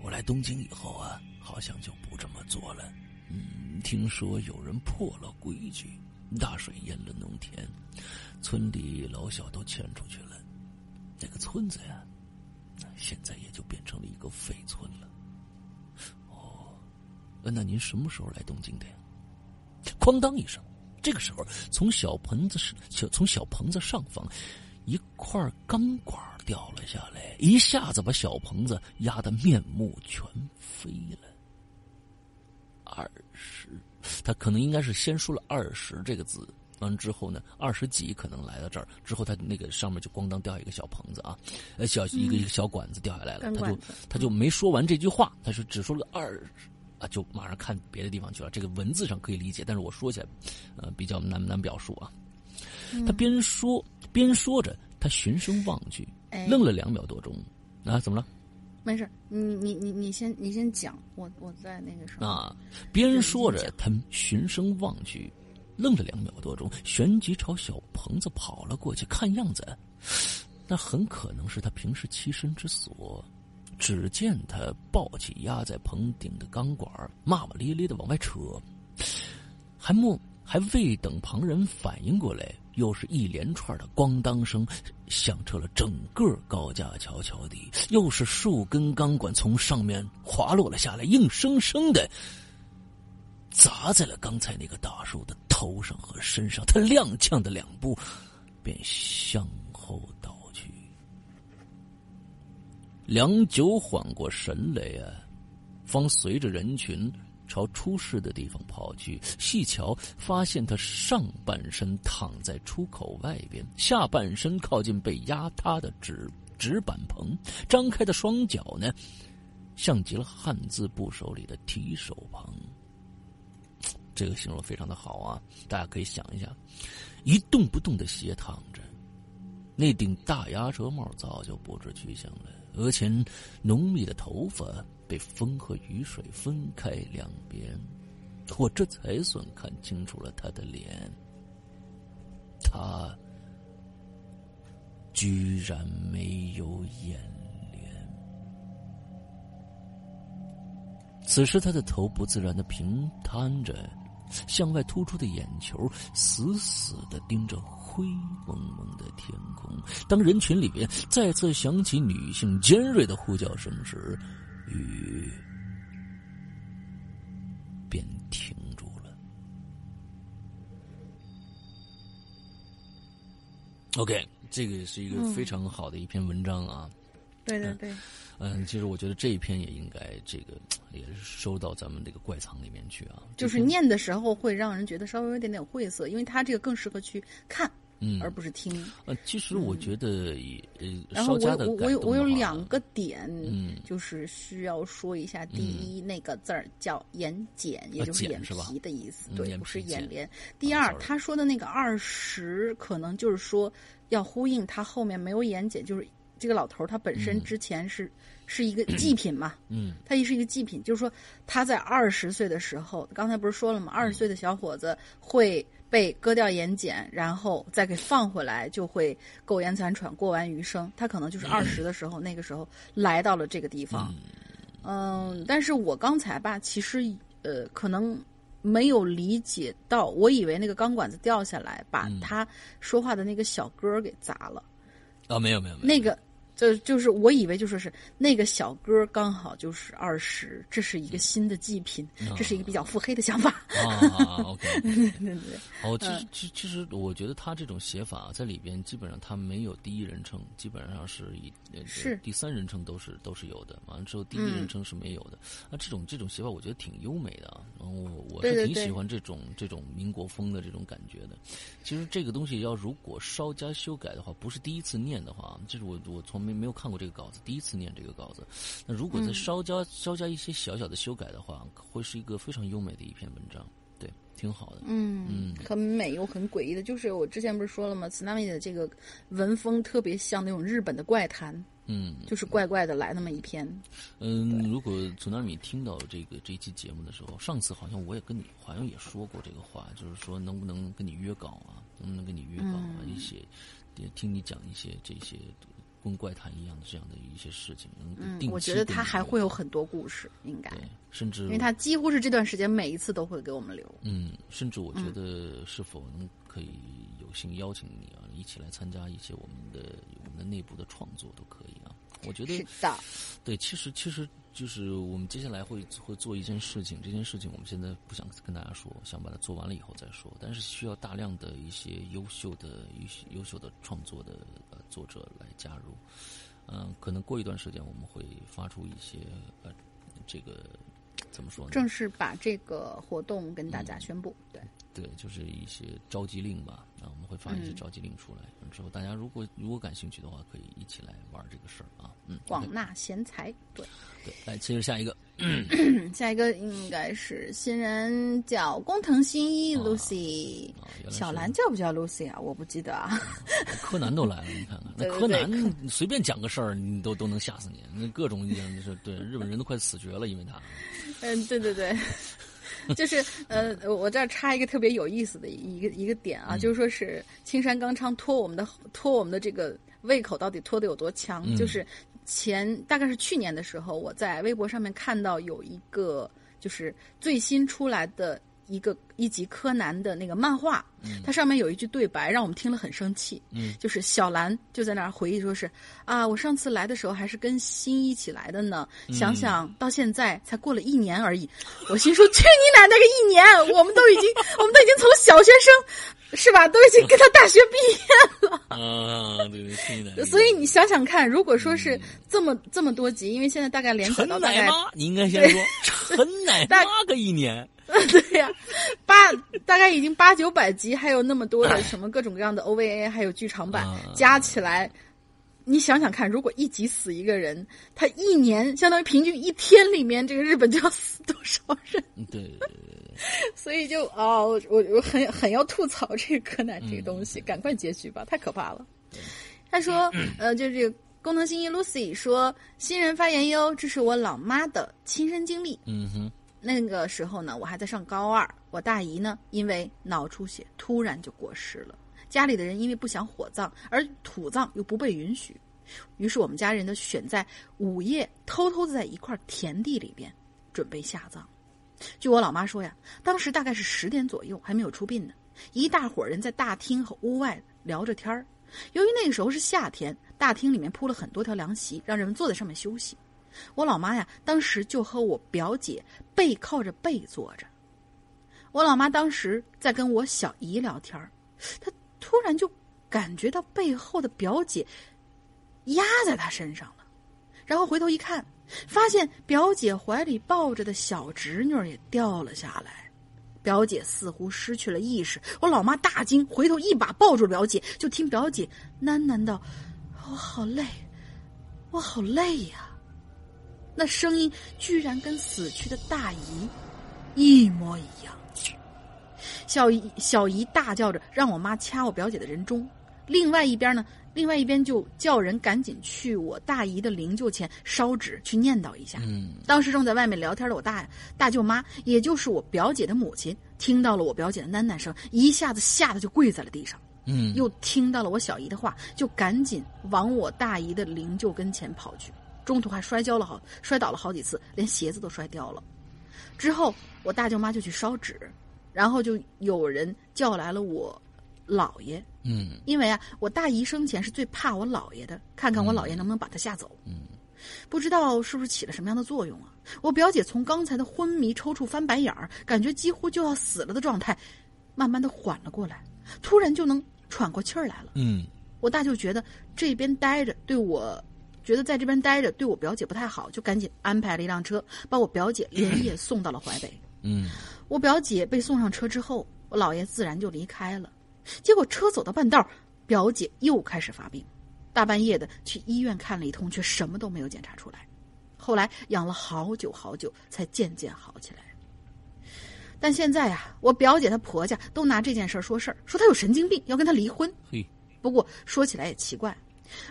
Speaker 1: 我来东京以后啊，好像就不这么做了。嗯，听说有人破了规矩，大水淹了农田，村里老小都迁出去了，那个村子呀，现在也就变成了一个废村了。哦，那您什么时候来东京的呀？哐当一声，这个时候从小棚子上，小从小棚子上方，一块钢管掉了下来，一下子把小棚子压得面目全非了。二十，他可能应该是先说了“二十”这个字，完之后呢，二十几可能来到这儿之后，他那个上面就咣当掉一个小棚子啊，呃，小一个一个小管子掉下来了，他就他就没说完这句话，他是只说了“二”。啊，就马上看别的地方去了。这个文字上可以理解，但是我说起来，呃，比较难难表述啊。他边说边说着，他循声望去，愣了两秒多钟。啊，怎么了？
Speaker 2: 没事，你你你你先你先讲，我我在那个什么
Speaker 1: 啊。边说着，他循声望去，愣了两秒多钟，旋即朝小棚子跑了过去。看样子，那很可能是他平时栖身之所。只见他抱起压在棚顶的钢管，骂骂咧咧的往外扯，还莫还未等旁人反应过来，又是一连串的咣当声，响彻了整个高架桥桥底。又是数根钢管从上面滑落了下来，硬生生的砸在了刚才那个大树的头上和身上。他踉跄的两步，便向后倒去。良久缓过神来啊，方随着人群朝出事的地方跑去。细瞧，发现他上半身躺在出口外边，下半身靠近被压塌的纸纸板棚，张开的双脚呢，像极了汉字部首里的提手旁。这个形容非常的好啊！大家可以想一下，一动不动的斜躺着，那顶大鸭舌帽早就不知去向了。额前浓密的头发被风和雨水分开两边，我这才算看清楚了他的脸。他居然没有眼帘。此时，他的头不自然的平摊着，向外突出的眼球死死的盯着。灰蒙蒙的天空。当人群里边再次响起女性尖锐的呼叫声时，雨便停住了。OK，这个是一个非常好的一篇文章啊。
Speaker 2: 对对对。
Speaker 1: 嗯，其实我觉得这一篇也应该这个也是收到咱们这个怪藏里面去啊。
Speaker 2: 就是念的时候会让人觉得稍微有点点晦涩，因为它这个更适合去看。
Speaker 1: 嗯，
Speaker 2: 而不是听。
Speaker 1: 呃，其实我觉得也呃，
Speaker 2: 然后我我我有我有两个点，
Speaker 1: 嗯，
Speaker 2: 就是需要说一下。第一，那个字儿叫眼睑，也就是眼皮的意思，对，不是眼帘。第二，他说的那个二十，可能就是说要呼应他后面没有眼睑，就是这个老头他本身之前是是一个 祭品嘛，
Speaker 1: 嗯，
Speaker 2: 他也是一个祭品，就是说他在二十岁的时候，刚才不是说了吗？二十岁的小伙子会。被割掉眼睑，然后再给放回来，就会苟延残喘，过完余生。他可能就是二十的时候，那个时候来到了这个地方。嗯，但是我刚才吧，其实呃，可能没有理解到，我以为那个钢管子掉下来，把他说话的那个小哥给砸了。
Speaker 1: 啊，没有没有没有，
Speaker 2: 那个。就就是我以为就说是那个小哥刚好就是二十，这是一个新的祭品，这是一个比较腹黑的想法。
Speaker 1: 啊，OK，
Speaker 2: 对对对。
Speaker 1: 哦，其实其其实我觉得他这种写法在里边基本上他没有第一人称，基本上是以
Speaker 2: 是
Speaker 1: 第三人称都是都是有的。完了之后第一人称是没有的。那这种这种写法我觉得挺优美的啊，然后我是挺喜欢这种这种民国风的这种感觉的。其实这个东西要如果稍加修改的话，不是第一次念的话，就是我我从。没没有看过这个稿子，第一次念这个稿子。那如果再稍加稍加一些小小的修改的话，会是一个非常优美的一篇文章。对，挺好的。
Speaker 2: 嗯嗯，很美又很诡异的。就是我之前不是说了吗？斯纳米的这个文风特别像那种日本的怪谈。
Speaker 1: 嗯，
Speaker 2: 就是怪怪的来那么一篇。
Speaker 1: 嗯，如果从那里听到这个这一期节目的时候，上次好像我也跟你好像也说过这个话，就是说能不能跟你约稿啊？能不能跟你约稿啊？一些也听你讲一些这些。跟怪谈一样的这样的一些事情，
Speaker 2: 嗯，我觉得他还会有很多故事，应该，对
Speaker 1: 甚至
Speaker 2: 因为他几乎是这段时间每一次都会给我们留，
Speaker 1: 嗯，甚至我觉得是否能可以有幸邀请你啊，一起来参加一些我们的我们的内部的创作都可以啊，我觉得
Speaker 2: 是的，
Speaker 1: 对，其实其实就是我们接下来会会做一件事情，这件事情我们现在不想跟大家说，想把它做完了以后再说，但是需要大量的一些优秀的一些优秀的创作的呃。作者来加入，嗯，可能过一段时间我们会发出一些呃，这个怎么说呢？
Speaker 2: 正式把这个活动跟大家宣布，对。
Speaker 1: 对，就是一些召集令吧。那我们会发一些召集令出来，之后大家如果如果感兴趣的话，可以一起来玩这个事儿啊。嗯，
Speaker 2: 广纳贤才，对
Speaker 1: 对。来，接着下一个，
Speaker 2: 下一个应该是新人叫工藤新一 Lucy，小兰叫不叫 Lucy 啊？我不记得啊。
Speaker 1: 柯南都来了，你看看，那柯南随便讲个事儿，你都都能吓死你。那各种就是对日本人都快死绝了，因为他。
Speaker 2: 嗯，对对对。就是呃，我这儿插一个特别有意思的一个一个点啊，就是说是青山刚昌拖我们的拖我们的这个胃口到底拖得有多强？就是前大概是去年的时候，我在微博上面看到有一个就是最新出来的。一个一集柯南的那个漫画，它上面有一句对白，让我们听了很生气。嗯，就是小兰就在那儿回忆说：“是啊，我上次来的时候还是跟新一起来的呢，想想到现在才过了一年而已。”我心说：“去你奶奶个一年！我们都已经，我们都已经从小学生是吧，都已经跟他大学毕业了。”
Speaker 1: 啊，对对，
Speaker 2: 所以你想想看，如果说是这么这么多集，因为现在大概连载到大概，
Speaker 1: 你应该先说 陈奶妈个一年。
Speaker 2: 对呀，八大概已经八九百集，还有那么多的什么各种各样的 OVA，还有剧场版加起来，你想想看，如果一集死一个人，他一年相当于平均一天里面，这个日本就要死多少人？
Speaker 1: 对对对对。
Speaker 2: 所以就哦，我我很很要吐槽这个柯南这个东西，赶快结局吧，太可怕了。他说，呃，就这个功能新一 Lucy 说，新人发言哟，这是我老妈的亲身经历。
Speaker 1: 嗯哼。
Speaker 2: 那个时候呢，我还在上高二，我大姨呢因为脑出血突然就过世了。家里的人因为不想火葬，而土葬又不被允许，于是我们家人呢选在午夜偷偷的在一块田地里边准备下葬。据我老妈说呀，当时大概是十点左右，还没有出殡呢，一大伙人在大厅和屋外聊着天儿。由于那个时候是夏天，大厅里面铺了很多条凉席，让人们坐在上面休息。我老妈呀，当时就和我表姐背靠着背坐着。我老妈当时在跟我小姨聊天她突然就感觉到背后的表姐压在她身上了，然后回头一看，发现表姐怀里抱着的小侄女也掉了下来，表姐似乎失去了意识。我老妈大惊，回头一把抱住表姐，就听表姐喃喃道：“我好累，我好累呀。”那声音居然跟死去的大姨一模一样。小姨小姨大叫着让我妈掐我表姐的人中，另外一边呢，另外一边就叫人赶紧去我大姨的灵柩前烧纸去念叨一下。
Speaker 1: 嗯，
Speaker 2: 当时正在外面聊天的我大大舅妈，也就是我表姐的母亲，听到了我表姐的喃喃声，一下子吓得就跪在了地上。
Speaker 1: 嗯，
Speaker 2: 又听到了我小姨的话，就赶紧往我大姨的灵柩跟前跑去。中途还摔跤了好，摔倒了好几次，连鞋子都摔掉了。之后我大舅妈就去烧纸，然后就有人叫来了我姥爷。
Speaker 1: 嗯，
Speaker 2: 因为啊，我大姨生前是最怕我姥爷的，看看我姥爷能不能把他吓走。
Speaker 1: 嗯，
Speaker 2: 不知道是不是起了什么样的作用啊？我表姐从刚才的昏迷、抽搐、翻白眼儿，感觉几乎就要死了的状态，慢慢的缓了过来，突然就能喘过气儿来了。
Speaker 1: 嗯，
Speaker 2: 我大舅觉得这边待着对我。觉得在这边待着对我表姐不太好，就赶紧安排了一辆车，把我表姐连夜送到了淮北。
Speaker 1: 嗯，
Speaker 2: 我表姐被送上车之后，我姥爷自然就离开了。结果车走到半道，表姐又开始发病，大半夜的去医院看了一通，却什么都没有检查出来。后来养了好久好久，才渐渐好起来。但现在呀，我表姐她婆家都拿这件事说事儿，说她有神经病，要跟她离婚。
Speaker 1: 嘿，
Speaker 2: 不过说起来也奇怪。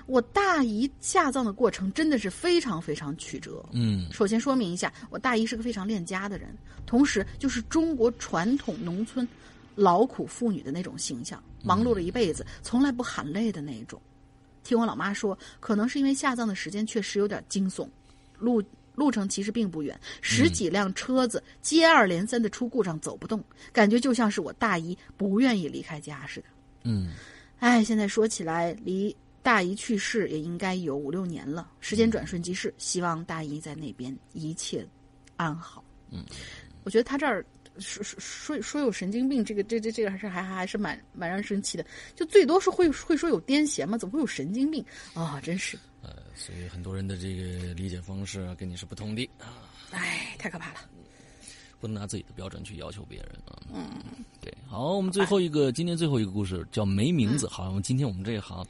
Speaker 2: 我大姨下葬的过程真的是非常非常曲折。
Speaker 1: 嗯，
Speaker 2: 首先说明一下，我大姨是个非常恋家的人，同时就是中国传统农村劳苦妇女的那种形象，忙碌了一辈子，从来不喊累的那种。听我老妈说，可能是因为下葬的时间确实有点惊悚，路路程其实并不远，十几辆车子接二连三的出故障，走不动，感觉就像是我大姨不愿意离开家似的。
Speaker 1: 嗯，
Speaker 2: 哎，现在说起来，离大姨去世也应该有五六年了，时间转瞬即逝，希望大姨在那边一切安好。
Speaker 1: 嗯，
Speaker 2: 我觉得他这儿说说说说有神经病，这个这这这个还是还还还是蛮蛮让人生气的。就最多是会会说有癫痫嘛，怎么会有神经病啊？真是，
Speaker 1: 呃，所以很多人的这个理解方式啊，跟你是不同的啊，
Speaker 2: 哎，太可怕了。
Speaker 1: 不能拿自己的标准去要求别人啊。嗯，对。好，我们最后一个，今天最后一个故事叫没名字。好，今天我们这一行，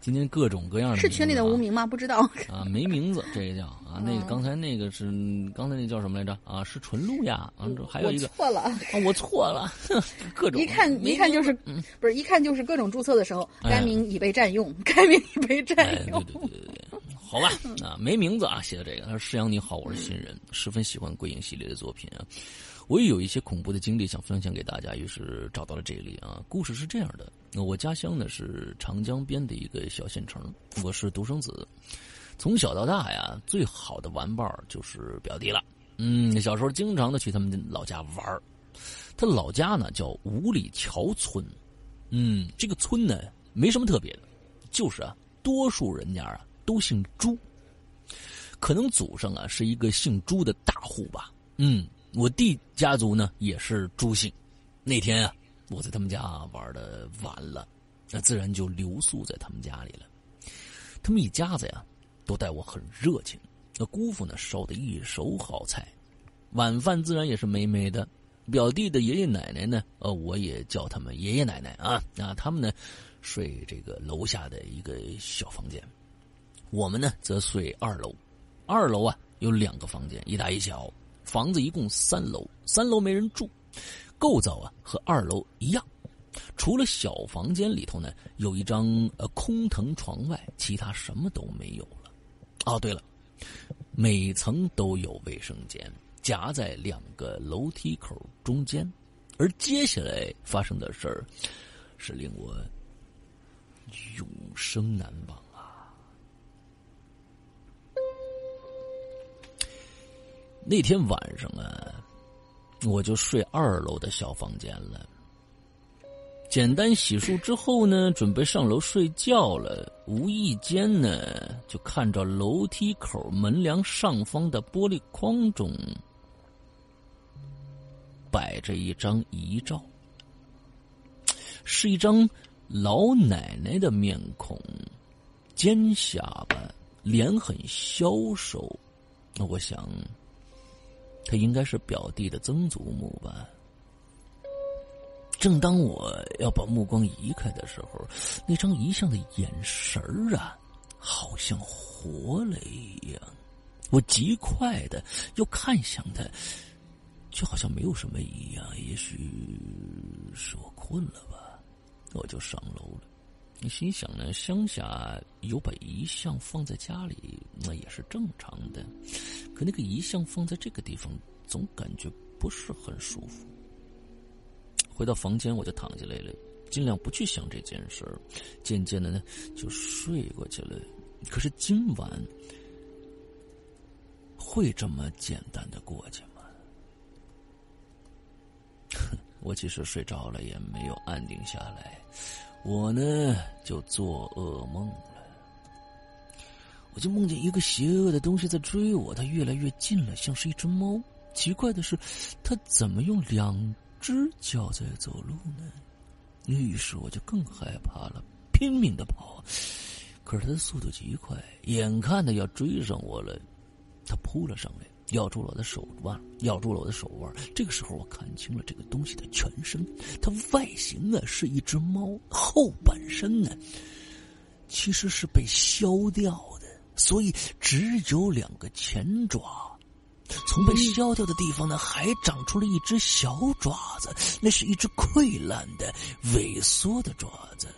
Speaker 1: 今天各种各样的
Speaker 2: 是群里的无名吗？不知道
Speaker 1: 啊，没名字，这个叫啊，那个刚才那个是刚才那叫什么来着？啊，是纯露呀。啊，还有一个
Speaker 2: 错了，
Speaker 1: 啊，我错了，各种
Speaker 2: 一看一看就是不是一看就是各种注册的时候，该名已被占用，该名已被占
Speaker 1: 用。对对对对对，好吧，啊，没名字啊，写的这个，他说：“师阳你好，我是新人，十分喜欢鬼影系列的作品啊。”我也有一些恐怖的经历想分享给大家，于是找到了这里啊。故事是这样的：我家乡呢是长江边的一个小县城，我是独生子，从小到大呀，最好的玩伴就是表弟了。嗯，小时候经常的去他们老家玩他老家呢叫五里桥村，嗯，这个村呢没什么特别的，就是啊，多数人家啊都姓朱，可能祖上啊是一个姓朱的大户吧，嗯。我弟家族呢也是朱姓，那天啊，我在他们家玩的晚了，那自然就留宿在他们家里了。他们一家子呀，都待我很热情。那姑父呢烧的一手好菜，晚饭自然也是美美的。表弟的爷爷奶奶呢，呃，我也叫他们爷爷奶奶啊。那他们呢，睡这个楼下的一个小房间，我们呢则睡二楼。二楼啊有两个房间，一大一小。房子一共三楼，三楼没人住，构造啊和二楼一样，除了小房间里头呢有一张呃空藤床外，其他什么都没有了。哦，对了，每层都有卫生间，夹在两个楼梯口中间。而接下来发生的事儿，是令我永生难忘。那天晚上啊，我就睡二楼的小房间了。简单洗漱之后呢，准备上楼睡觉了。无意间呢，就看着楼梯口门梁上方的玻璃框中摆着一张遗照，是一张老奶奶的面孔，尖下巴，脸很消瘦。那我想。他应该是表弟的曾祖母吧。正当我要把目光移开的时候，那张遗像的眼神儿啊，好像活了一样。我极快的又看向他，就好像没有什么一样。也许是我困了吧，我就上楼了。你心想呢？乡下有把遗像放在家里，那也是正常的。可那个遗像放在这个地方，总感觉不是很舒服。回到房间，我就躺下来了，尽量不去想这件事儿。渐渐的呢，就睡过去了。可是今晚会这么简单的过去吗？我其实睡着了，也没有安定下来。我呢，就做噩梦了。我就梦见一个邪恶的东西在追我，它越来越近了，像是一只猫。奇怪的是，它怎么用两只脚在走路呢？于是我就更害怕了，拼命的跑。可是它的速度极快，眼看着要追上我了，它扑了上来。咬住了我的手腕，咬住了我的手腕。这个时候，我看清了这个东西的全身。它外形呢是一只猫，后半身呢其实是被削掉的，所以只有两个前爪。从被削掉的地方呢，还长出了一只小爪子，那是一只溃烂的、萎缩的爪子。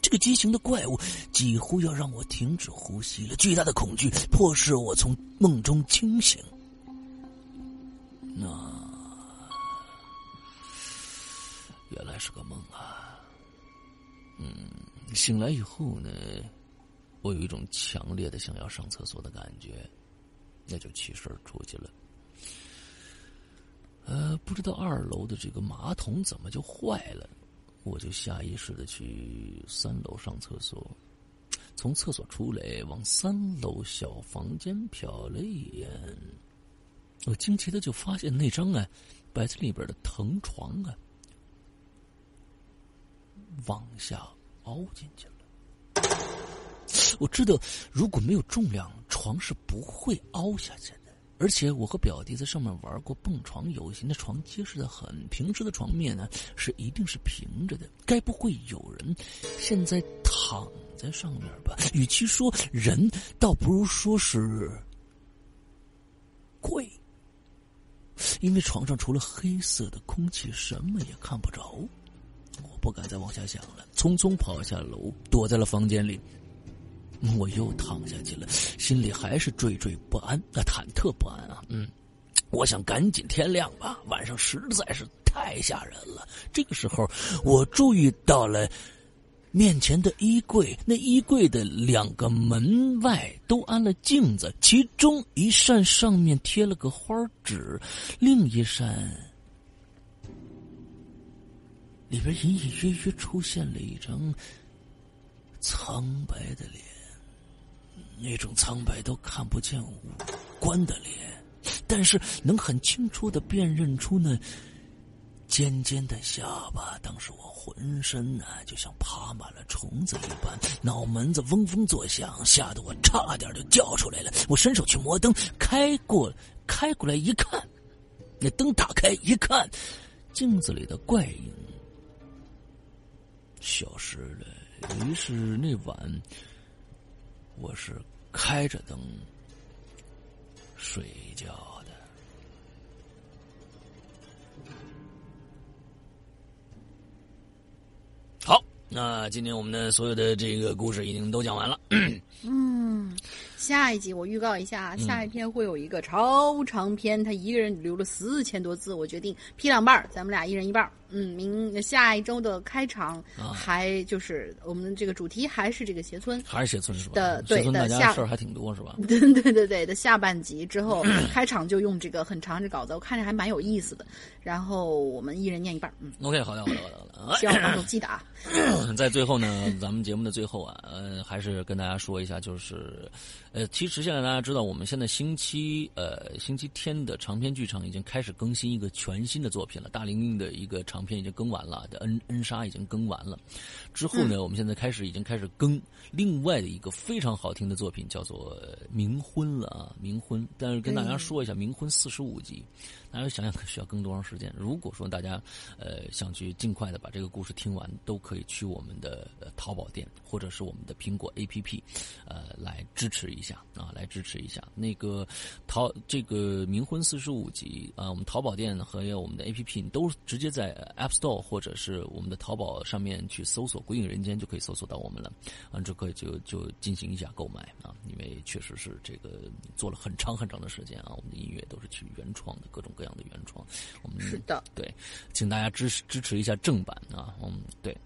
Speaker 1: 这
Speaker 3: 个畸形的怪物几乎要让我停止呼吸了。巨大的恐惧迫使我从梦中清醒。那原来是个梦啊！嗯，醒来以后呢，我有一种强烈的想要上厕所的感觉，那就起身出去了。呃，不知道二楼的这个马桶怎么就坏了，我就下意识的去三楼上厕所。从厕所出来，往三楼小房间瞟了一眼，我惊奇的就发现那张啊摆在里边的藤床啊往下凹进去了。我知道，如果没有重量，床是不会凹下去的。而且我和表弟在上面玩过蹦床游戏，那床结实的很，平时的床面呢是一定是平着的，该不会有人现在躺在上面吧？与其说人，倒不如说是鬼，因为床上除了黑色的空气，什么也看不着。我不敢再往下想了，匆匆跑下楼，躲在了房间里。我又躺下去了，心里还是惴惴不安，那忐忑不安啊。嗯，我想赶紧天亮吧，晚上实在是太吓人了。这个时候，我注意到了面前的衣柜，那衣柜的两个门外都安了镜子，其中一扇上面贴了个花纸，另一扇里边隐隐约约出现了一张苍白的脸。那种苍白都看不见五官的脸，但是能很清楚的辨认出那尖尖的下巴。当时我浑身呢就像爬满了虫子一般，脑门子嗡嗡作响，吓得我差点就叫出来了。我伸手去摸灯，开过开过来一看，那灯打开一看，镜子里的怪影消失了。于是那晚。我是开着灯睡觉的。好，那今天我们的所有的这个故事已经都讲完了。
Speaker 2: 嗯。下一集我预告一下，下一篇会有一个超长篇，他一个人留了四千多字，我决定劈两半咱们俩一人一半嗯，明下一周的开场还就是我们这个主题还是这个斜村，
Speaker 1: 还是斜村是吧？
Speaker 2: 的对的下
Speaker 1: 事儿还挺多是吧？
Speaker 2: 对对对对的下半集之后开场就用这个很长的稿子，我看着还蛮有意思的。然后我们一人念一半嗯
Speaker 1: ，OK，好的好的好的，
Speaker 2: 希望观众记得啊。
Speaker 1: 在最后呢，咱们节目的最后啊，呃，还是跟大家说一下，就是。呃，其实现在大家知道，我们现在星期呃星期天的长篇剧场已经开始更新一个全新的作品了。大玲玲的一个长篇已经更完了，的恩恩莎已经更完了。之后呢，我们现在开始已经开始更另外的一个非常好听的作品，叫做《冥婚》了啊，《冥婚》。但是跟大家说一下，《冥婚》四十五集。大家想想需要更多长时间？如果说大家呃想去尽快的把这个故事听完，都可以去我们的呃淘宝店或者是我们的苹果 APP，呃来支持一下啊，来支持一下那个淘这个冥婚四十五集啊，我们淘宝店和我们的 APP 都直接在 App Store 或者是我们的淘宝上面去搜索“鬼影人间”就可以搜索到我们了，完之后就就进行一下购买啊，因为确实是这个做了很长很长的时间啊，我们的音乐都是去原创的各种。这样的原创，我们
Speaker 2: 是的，
Speaker 1: 对，请大家支持支持一下正版啊，嗯，对，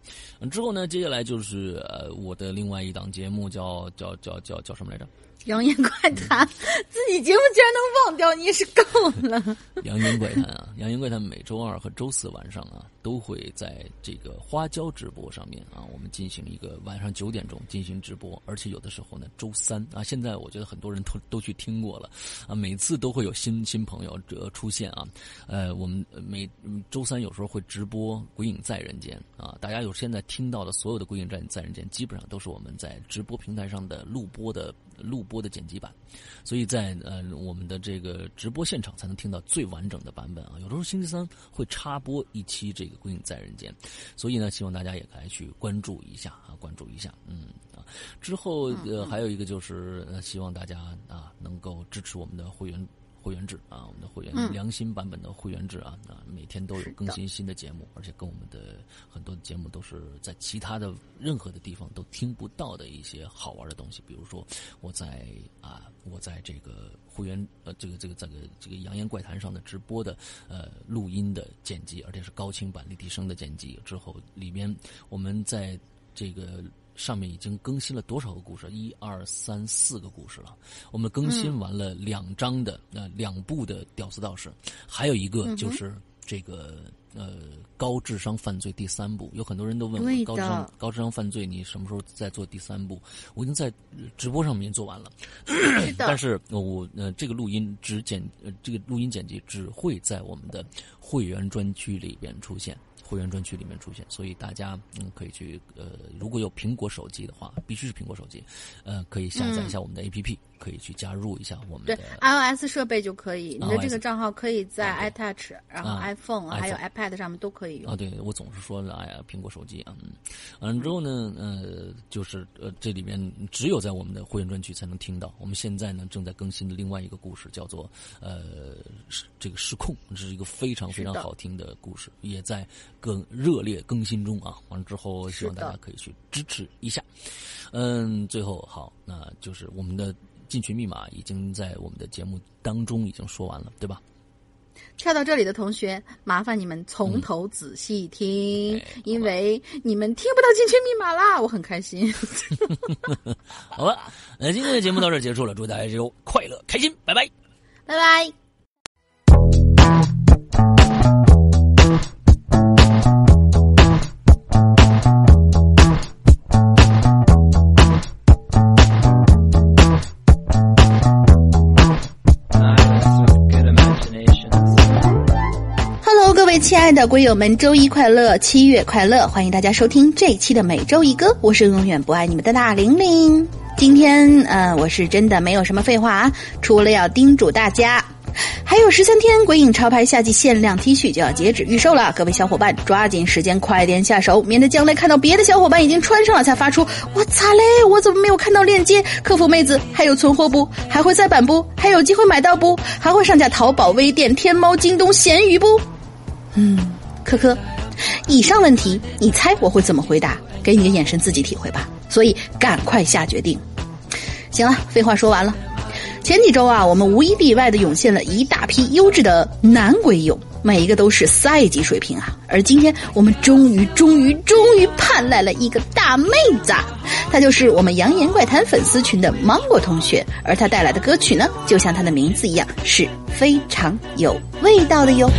Speaker 1: 之后呢，接下来就是呃，我的另外一档节目叫叫叫叫叫什么来着？
Speaker 2: 扬言怪谈，自己节目竟然能忘掉，你也是够了。
Speaker 1: 扬言怪谈啊，扬言怪谈每周二和周四晚上啊，都会在这个花椒直播上面啊，我们进行一个晚上九点钟进行直播，而且有的时候呢，周三啊，现在我觉得很多人都都去听过了啊，每次都会有新新朋友这出现啊，呃，我们每周三有时候会直播《鬼影在人间》啊，大家有现在听到的所有的《鬼影在在人间》，基本上都是我们在直播平台上的录播的。录播的剪辑版，所以在呃我们的这个直播现场才能听到最完整的版本啊。有的时候星期三会插播一期这个《鬼影在人间》，所以呢，希望大家也可以去关注一下啊，关注一下，嗯啊。之后呃还有一个就是希望大家啊能够支持我们的会员。会员制啊，我们的会员
Speaker 2: 嗯
Speaker 1: 良心版本的会员制啊，啊，每天都有更新新的节目，而且跟我们的很多的节目都是在其他的任何的地方都听不到的一些好玩的东西，比如说我在啊，我在这个会员呃，这个这个这个这个扬言怪谈上的直播的呃录音的剪辑，而且是高清版立体声的剪辑之后，里边我们在这个。上面已经更新了多少个故事？一二三四个故事了。我们更新完了两章的呃两部的《屌丝道士》，还有一个就是这个呃高智商犯罪第三部。有很多人都问我高智商高智商犯罪你什么时候再做第三部？我已经在直播上面做完了。
Speaker 2: 是
Speaker 1: 但，是呃我呃这个录音只剪呃这个录音剪辑只会在我们的会员专区里边出现。会员专区里面出现，所以大家嗯可以去呃，如果有苹果手机的话，必须是苹果手机，呃，可以下载一下我们的 APP，、可以去加入一下我们
Speaker 2: 对
Speaker 1: 的
Speaker 2: iOS 设备就可以，你的这个账号可以在
Speaker 1: 啊
Speaker 2: iTouch，然后
Speaker 1: 啊
Speaker 2: iPhone 还有 iPad 上面都可以用
Speaker 1: 啊，。对我总是说哎呀，苹果手机啊，嗯，完了之后呢，呃，就是呃，这里面只有在我们的会员专区才能听到。我们现在呢正在更新的另外一个故事，叫做呃，这个失控，这是一个非常非常好听的故事，也在更热烈更新中啊。完了之后，希望大家可以去支持一下。嗯，最后好，那就是我们的进群密码已经在我们的节目当中已经说完了，对吧？
Speaker 2: 跳到这里的同学，麻烦你们从头仔细听，
Speaker 1: 嗯哎
Speaker 2: 因为你们听不到进群密码啦，我很开心。
Speaker 1: 好了，那今天的节目到这儿结束了，祝大家这周快乐开心，拜拜。
Speaker 2: 拜拜。亲爱的龟友们，周一快乐，七月快乐！欢迎大家收听这一期的每周一歌，我是永远不爱你们的大玲玲。今天，呃，我是真的没有什么废话啊，除了要叮嘱大家，还有十三天，鬼影潮牌夏季限量 T 恤就要截止预售了，各位小伙伴抓紧时间快点下手，免得将来看到别的小伙伴已经穿上了才发出“我擦嘞，我怎么没有看到链接？”客服妹子还有存货不？还会再版不？还有机会买到不？还会上架淘宝、微店、天猫、京东、闲鱼不？嗯，科科，以上问题你猜我会怎么回答？给你个眼神自己体会吧。所以赶快下决定。行了，废话说完了。前几周啊，我们无一例外的涌现了一大批优质的男鬼友，每一个都是赛级水平啊。而今天我们终于、终于、终于盼来了一个大妹子，她就是我们扬言怪谈粉丝群的芒果同学，而她带来的歌曲呢，就像她的名字一样，是非常有味道的哟。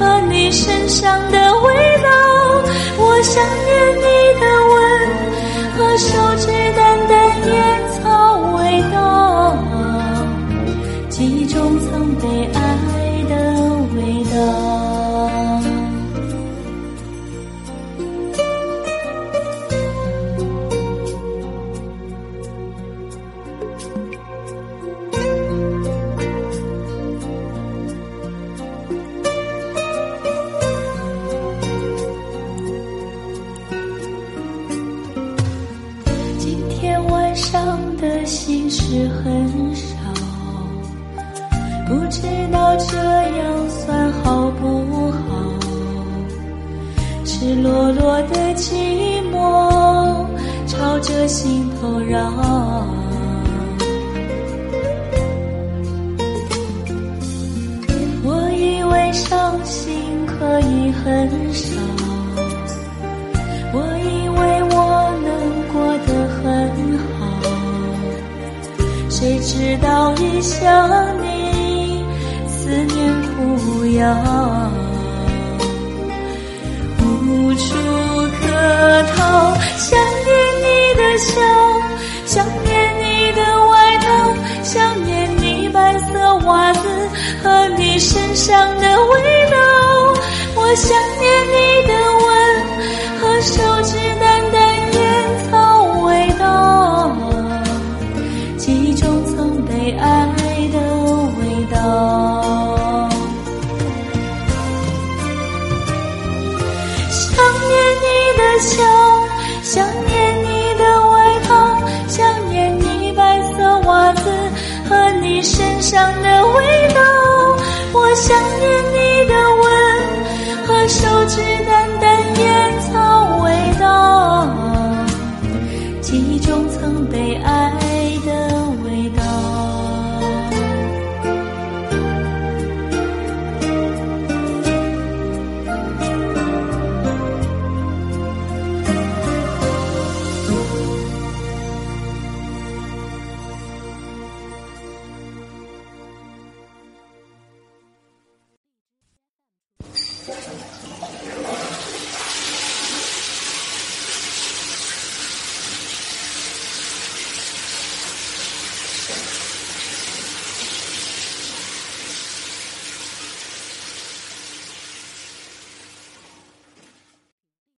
Speaker 4: 和你身上的味道。我想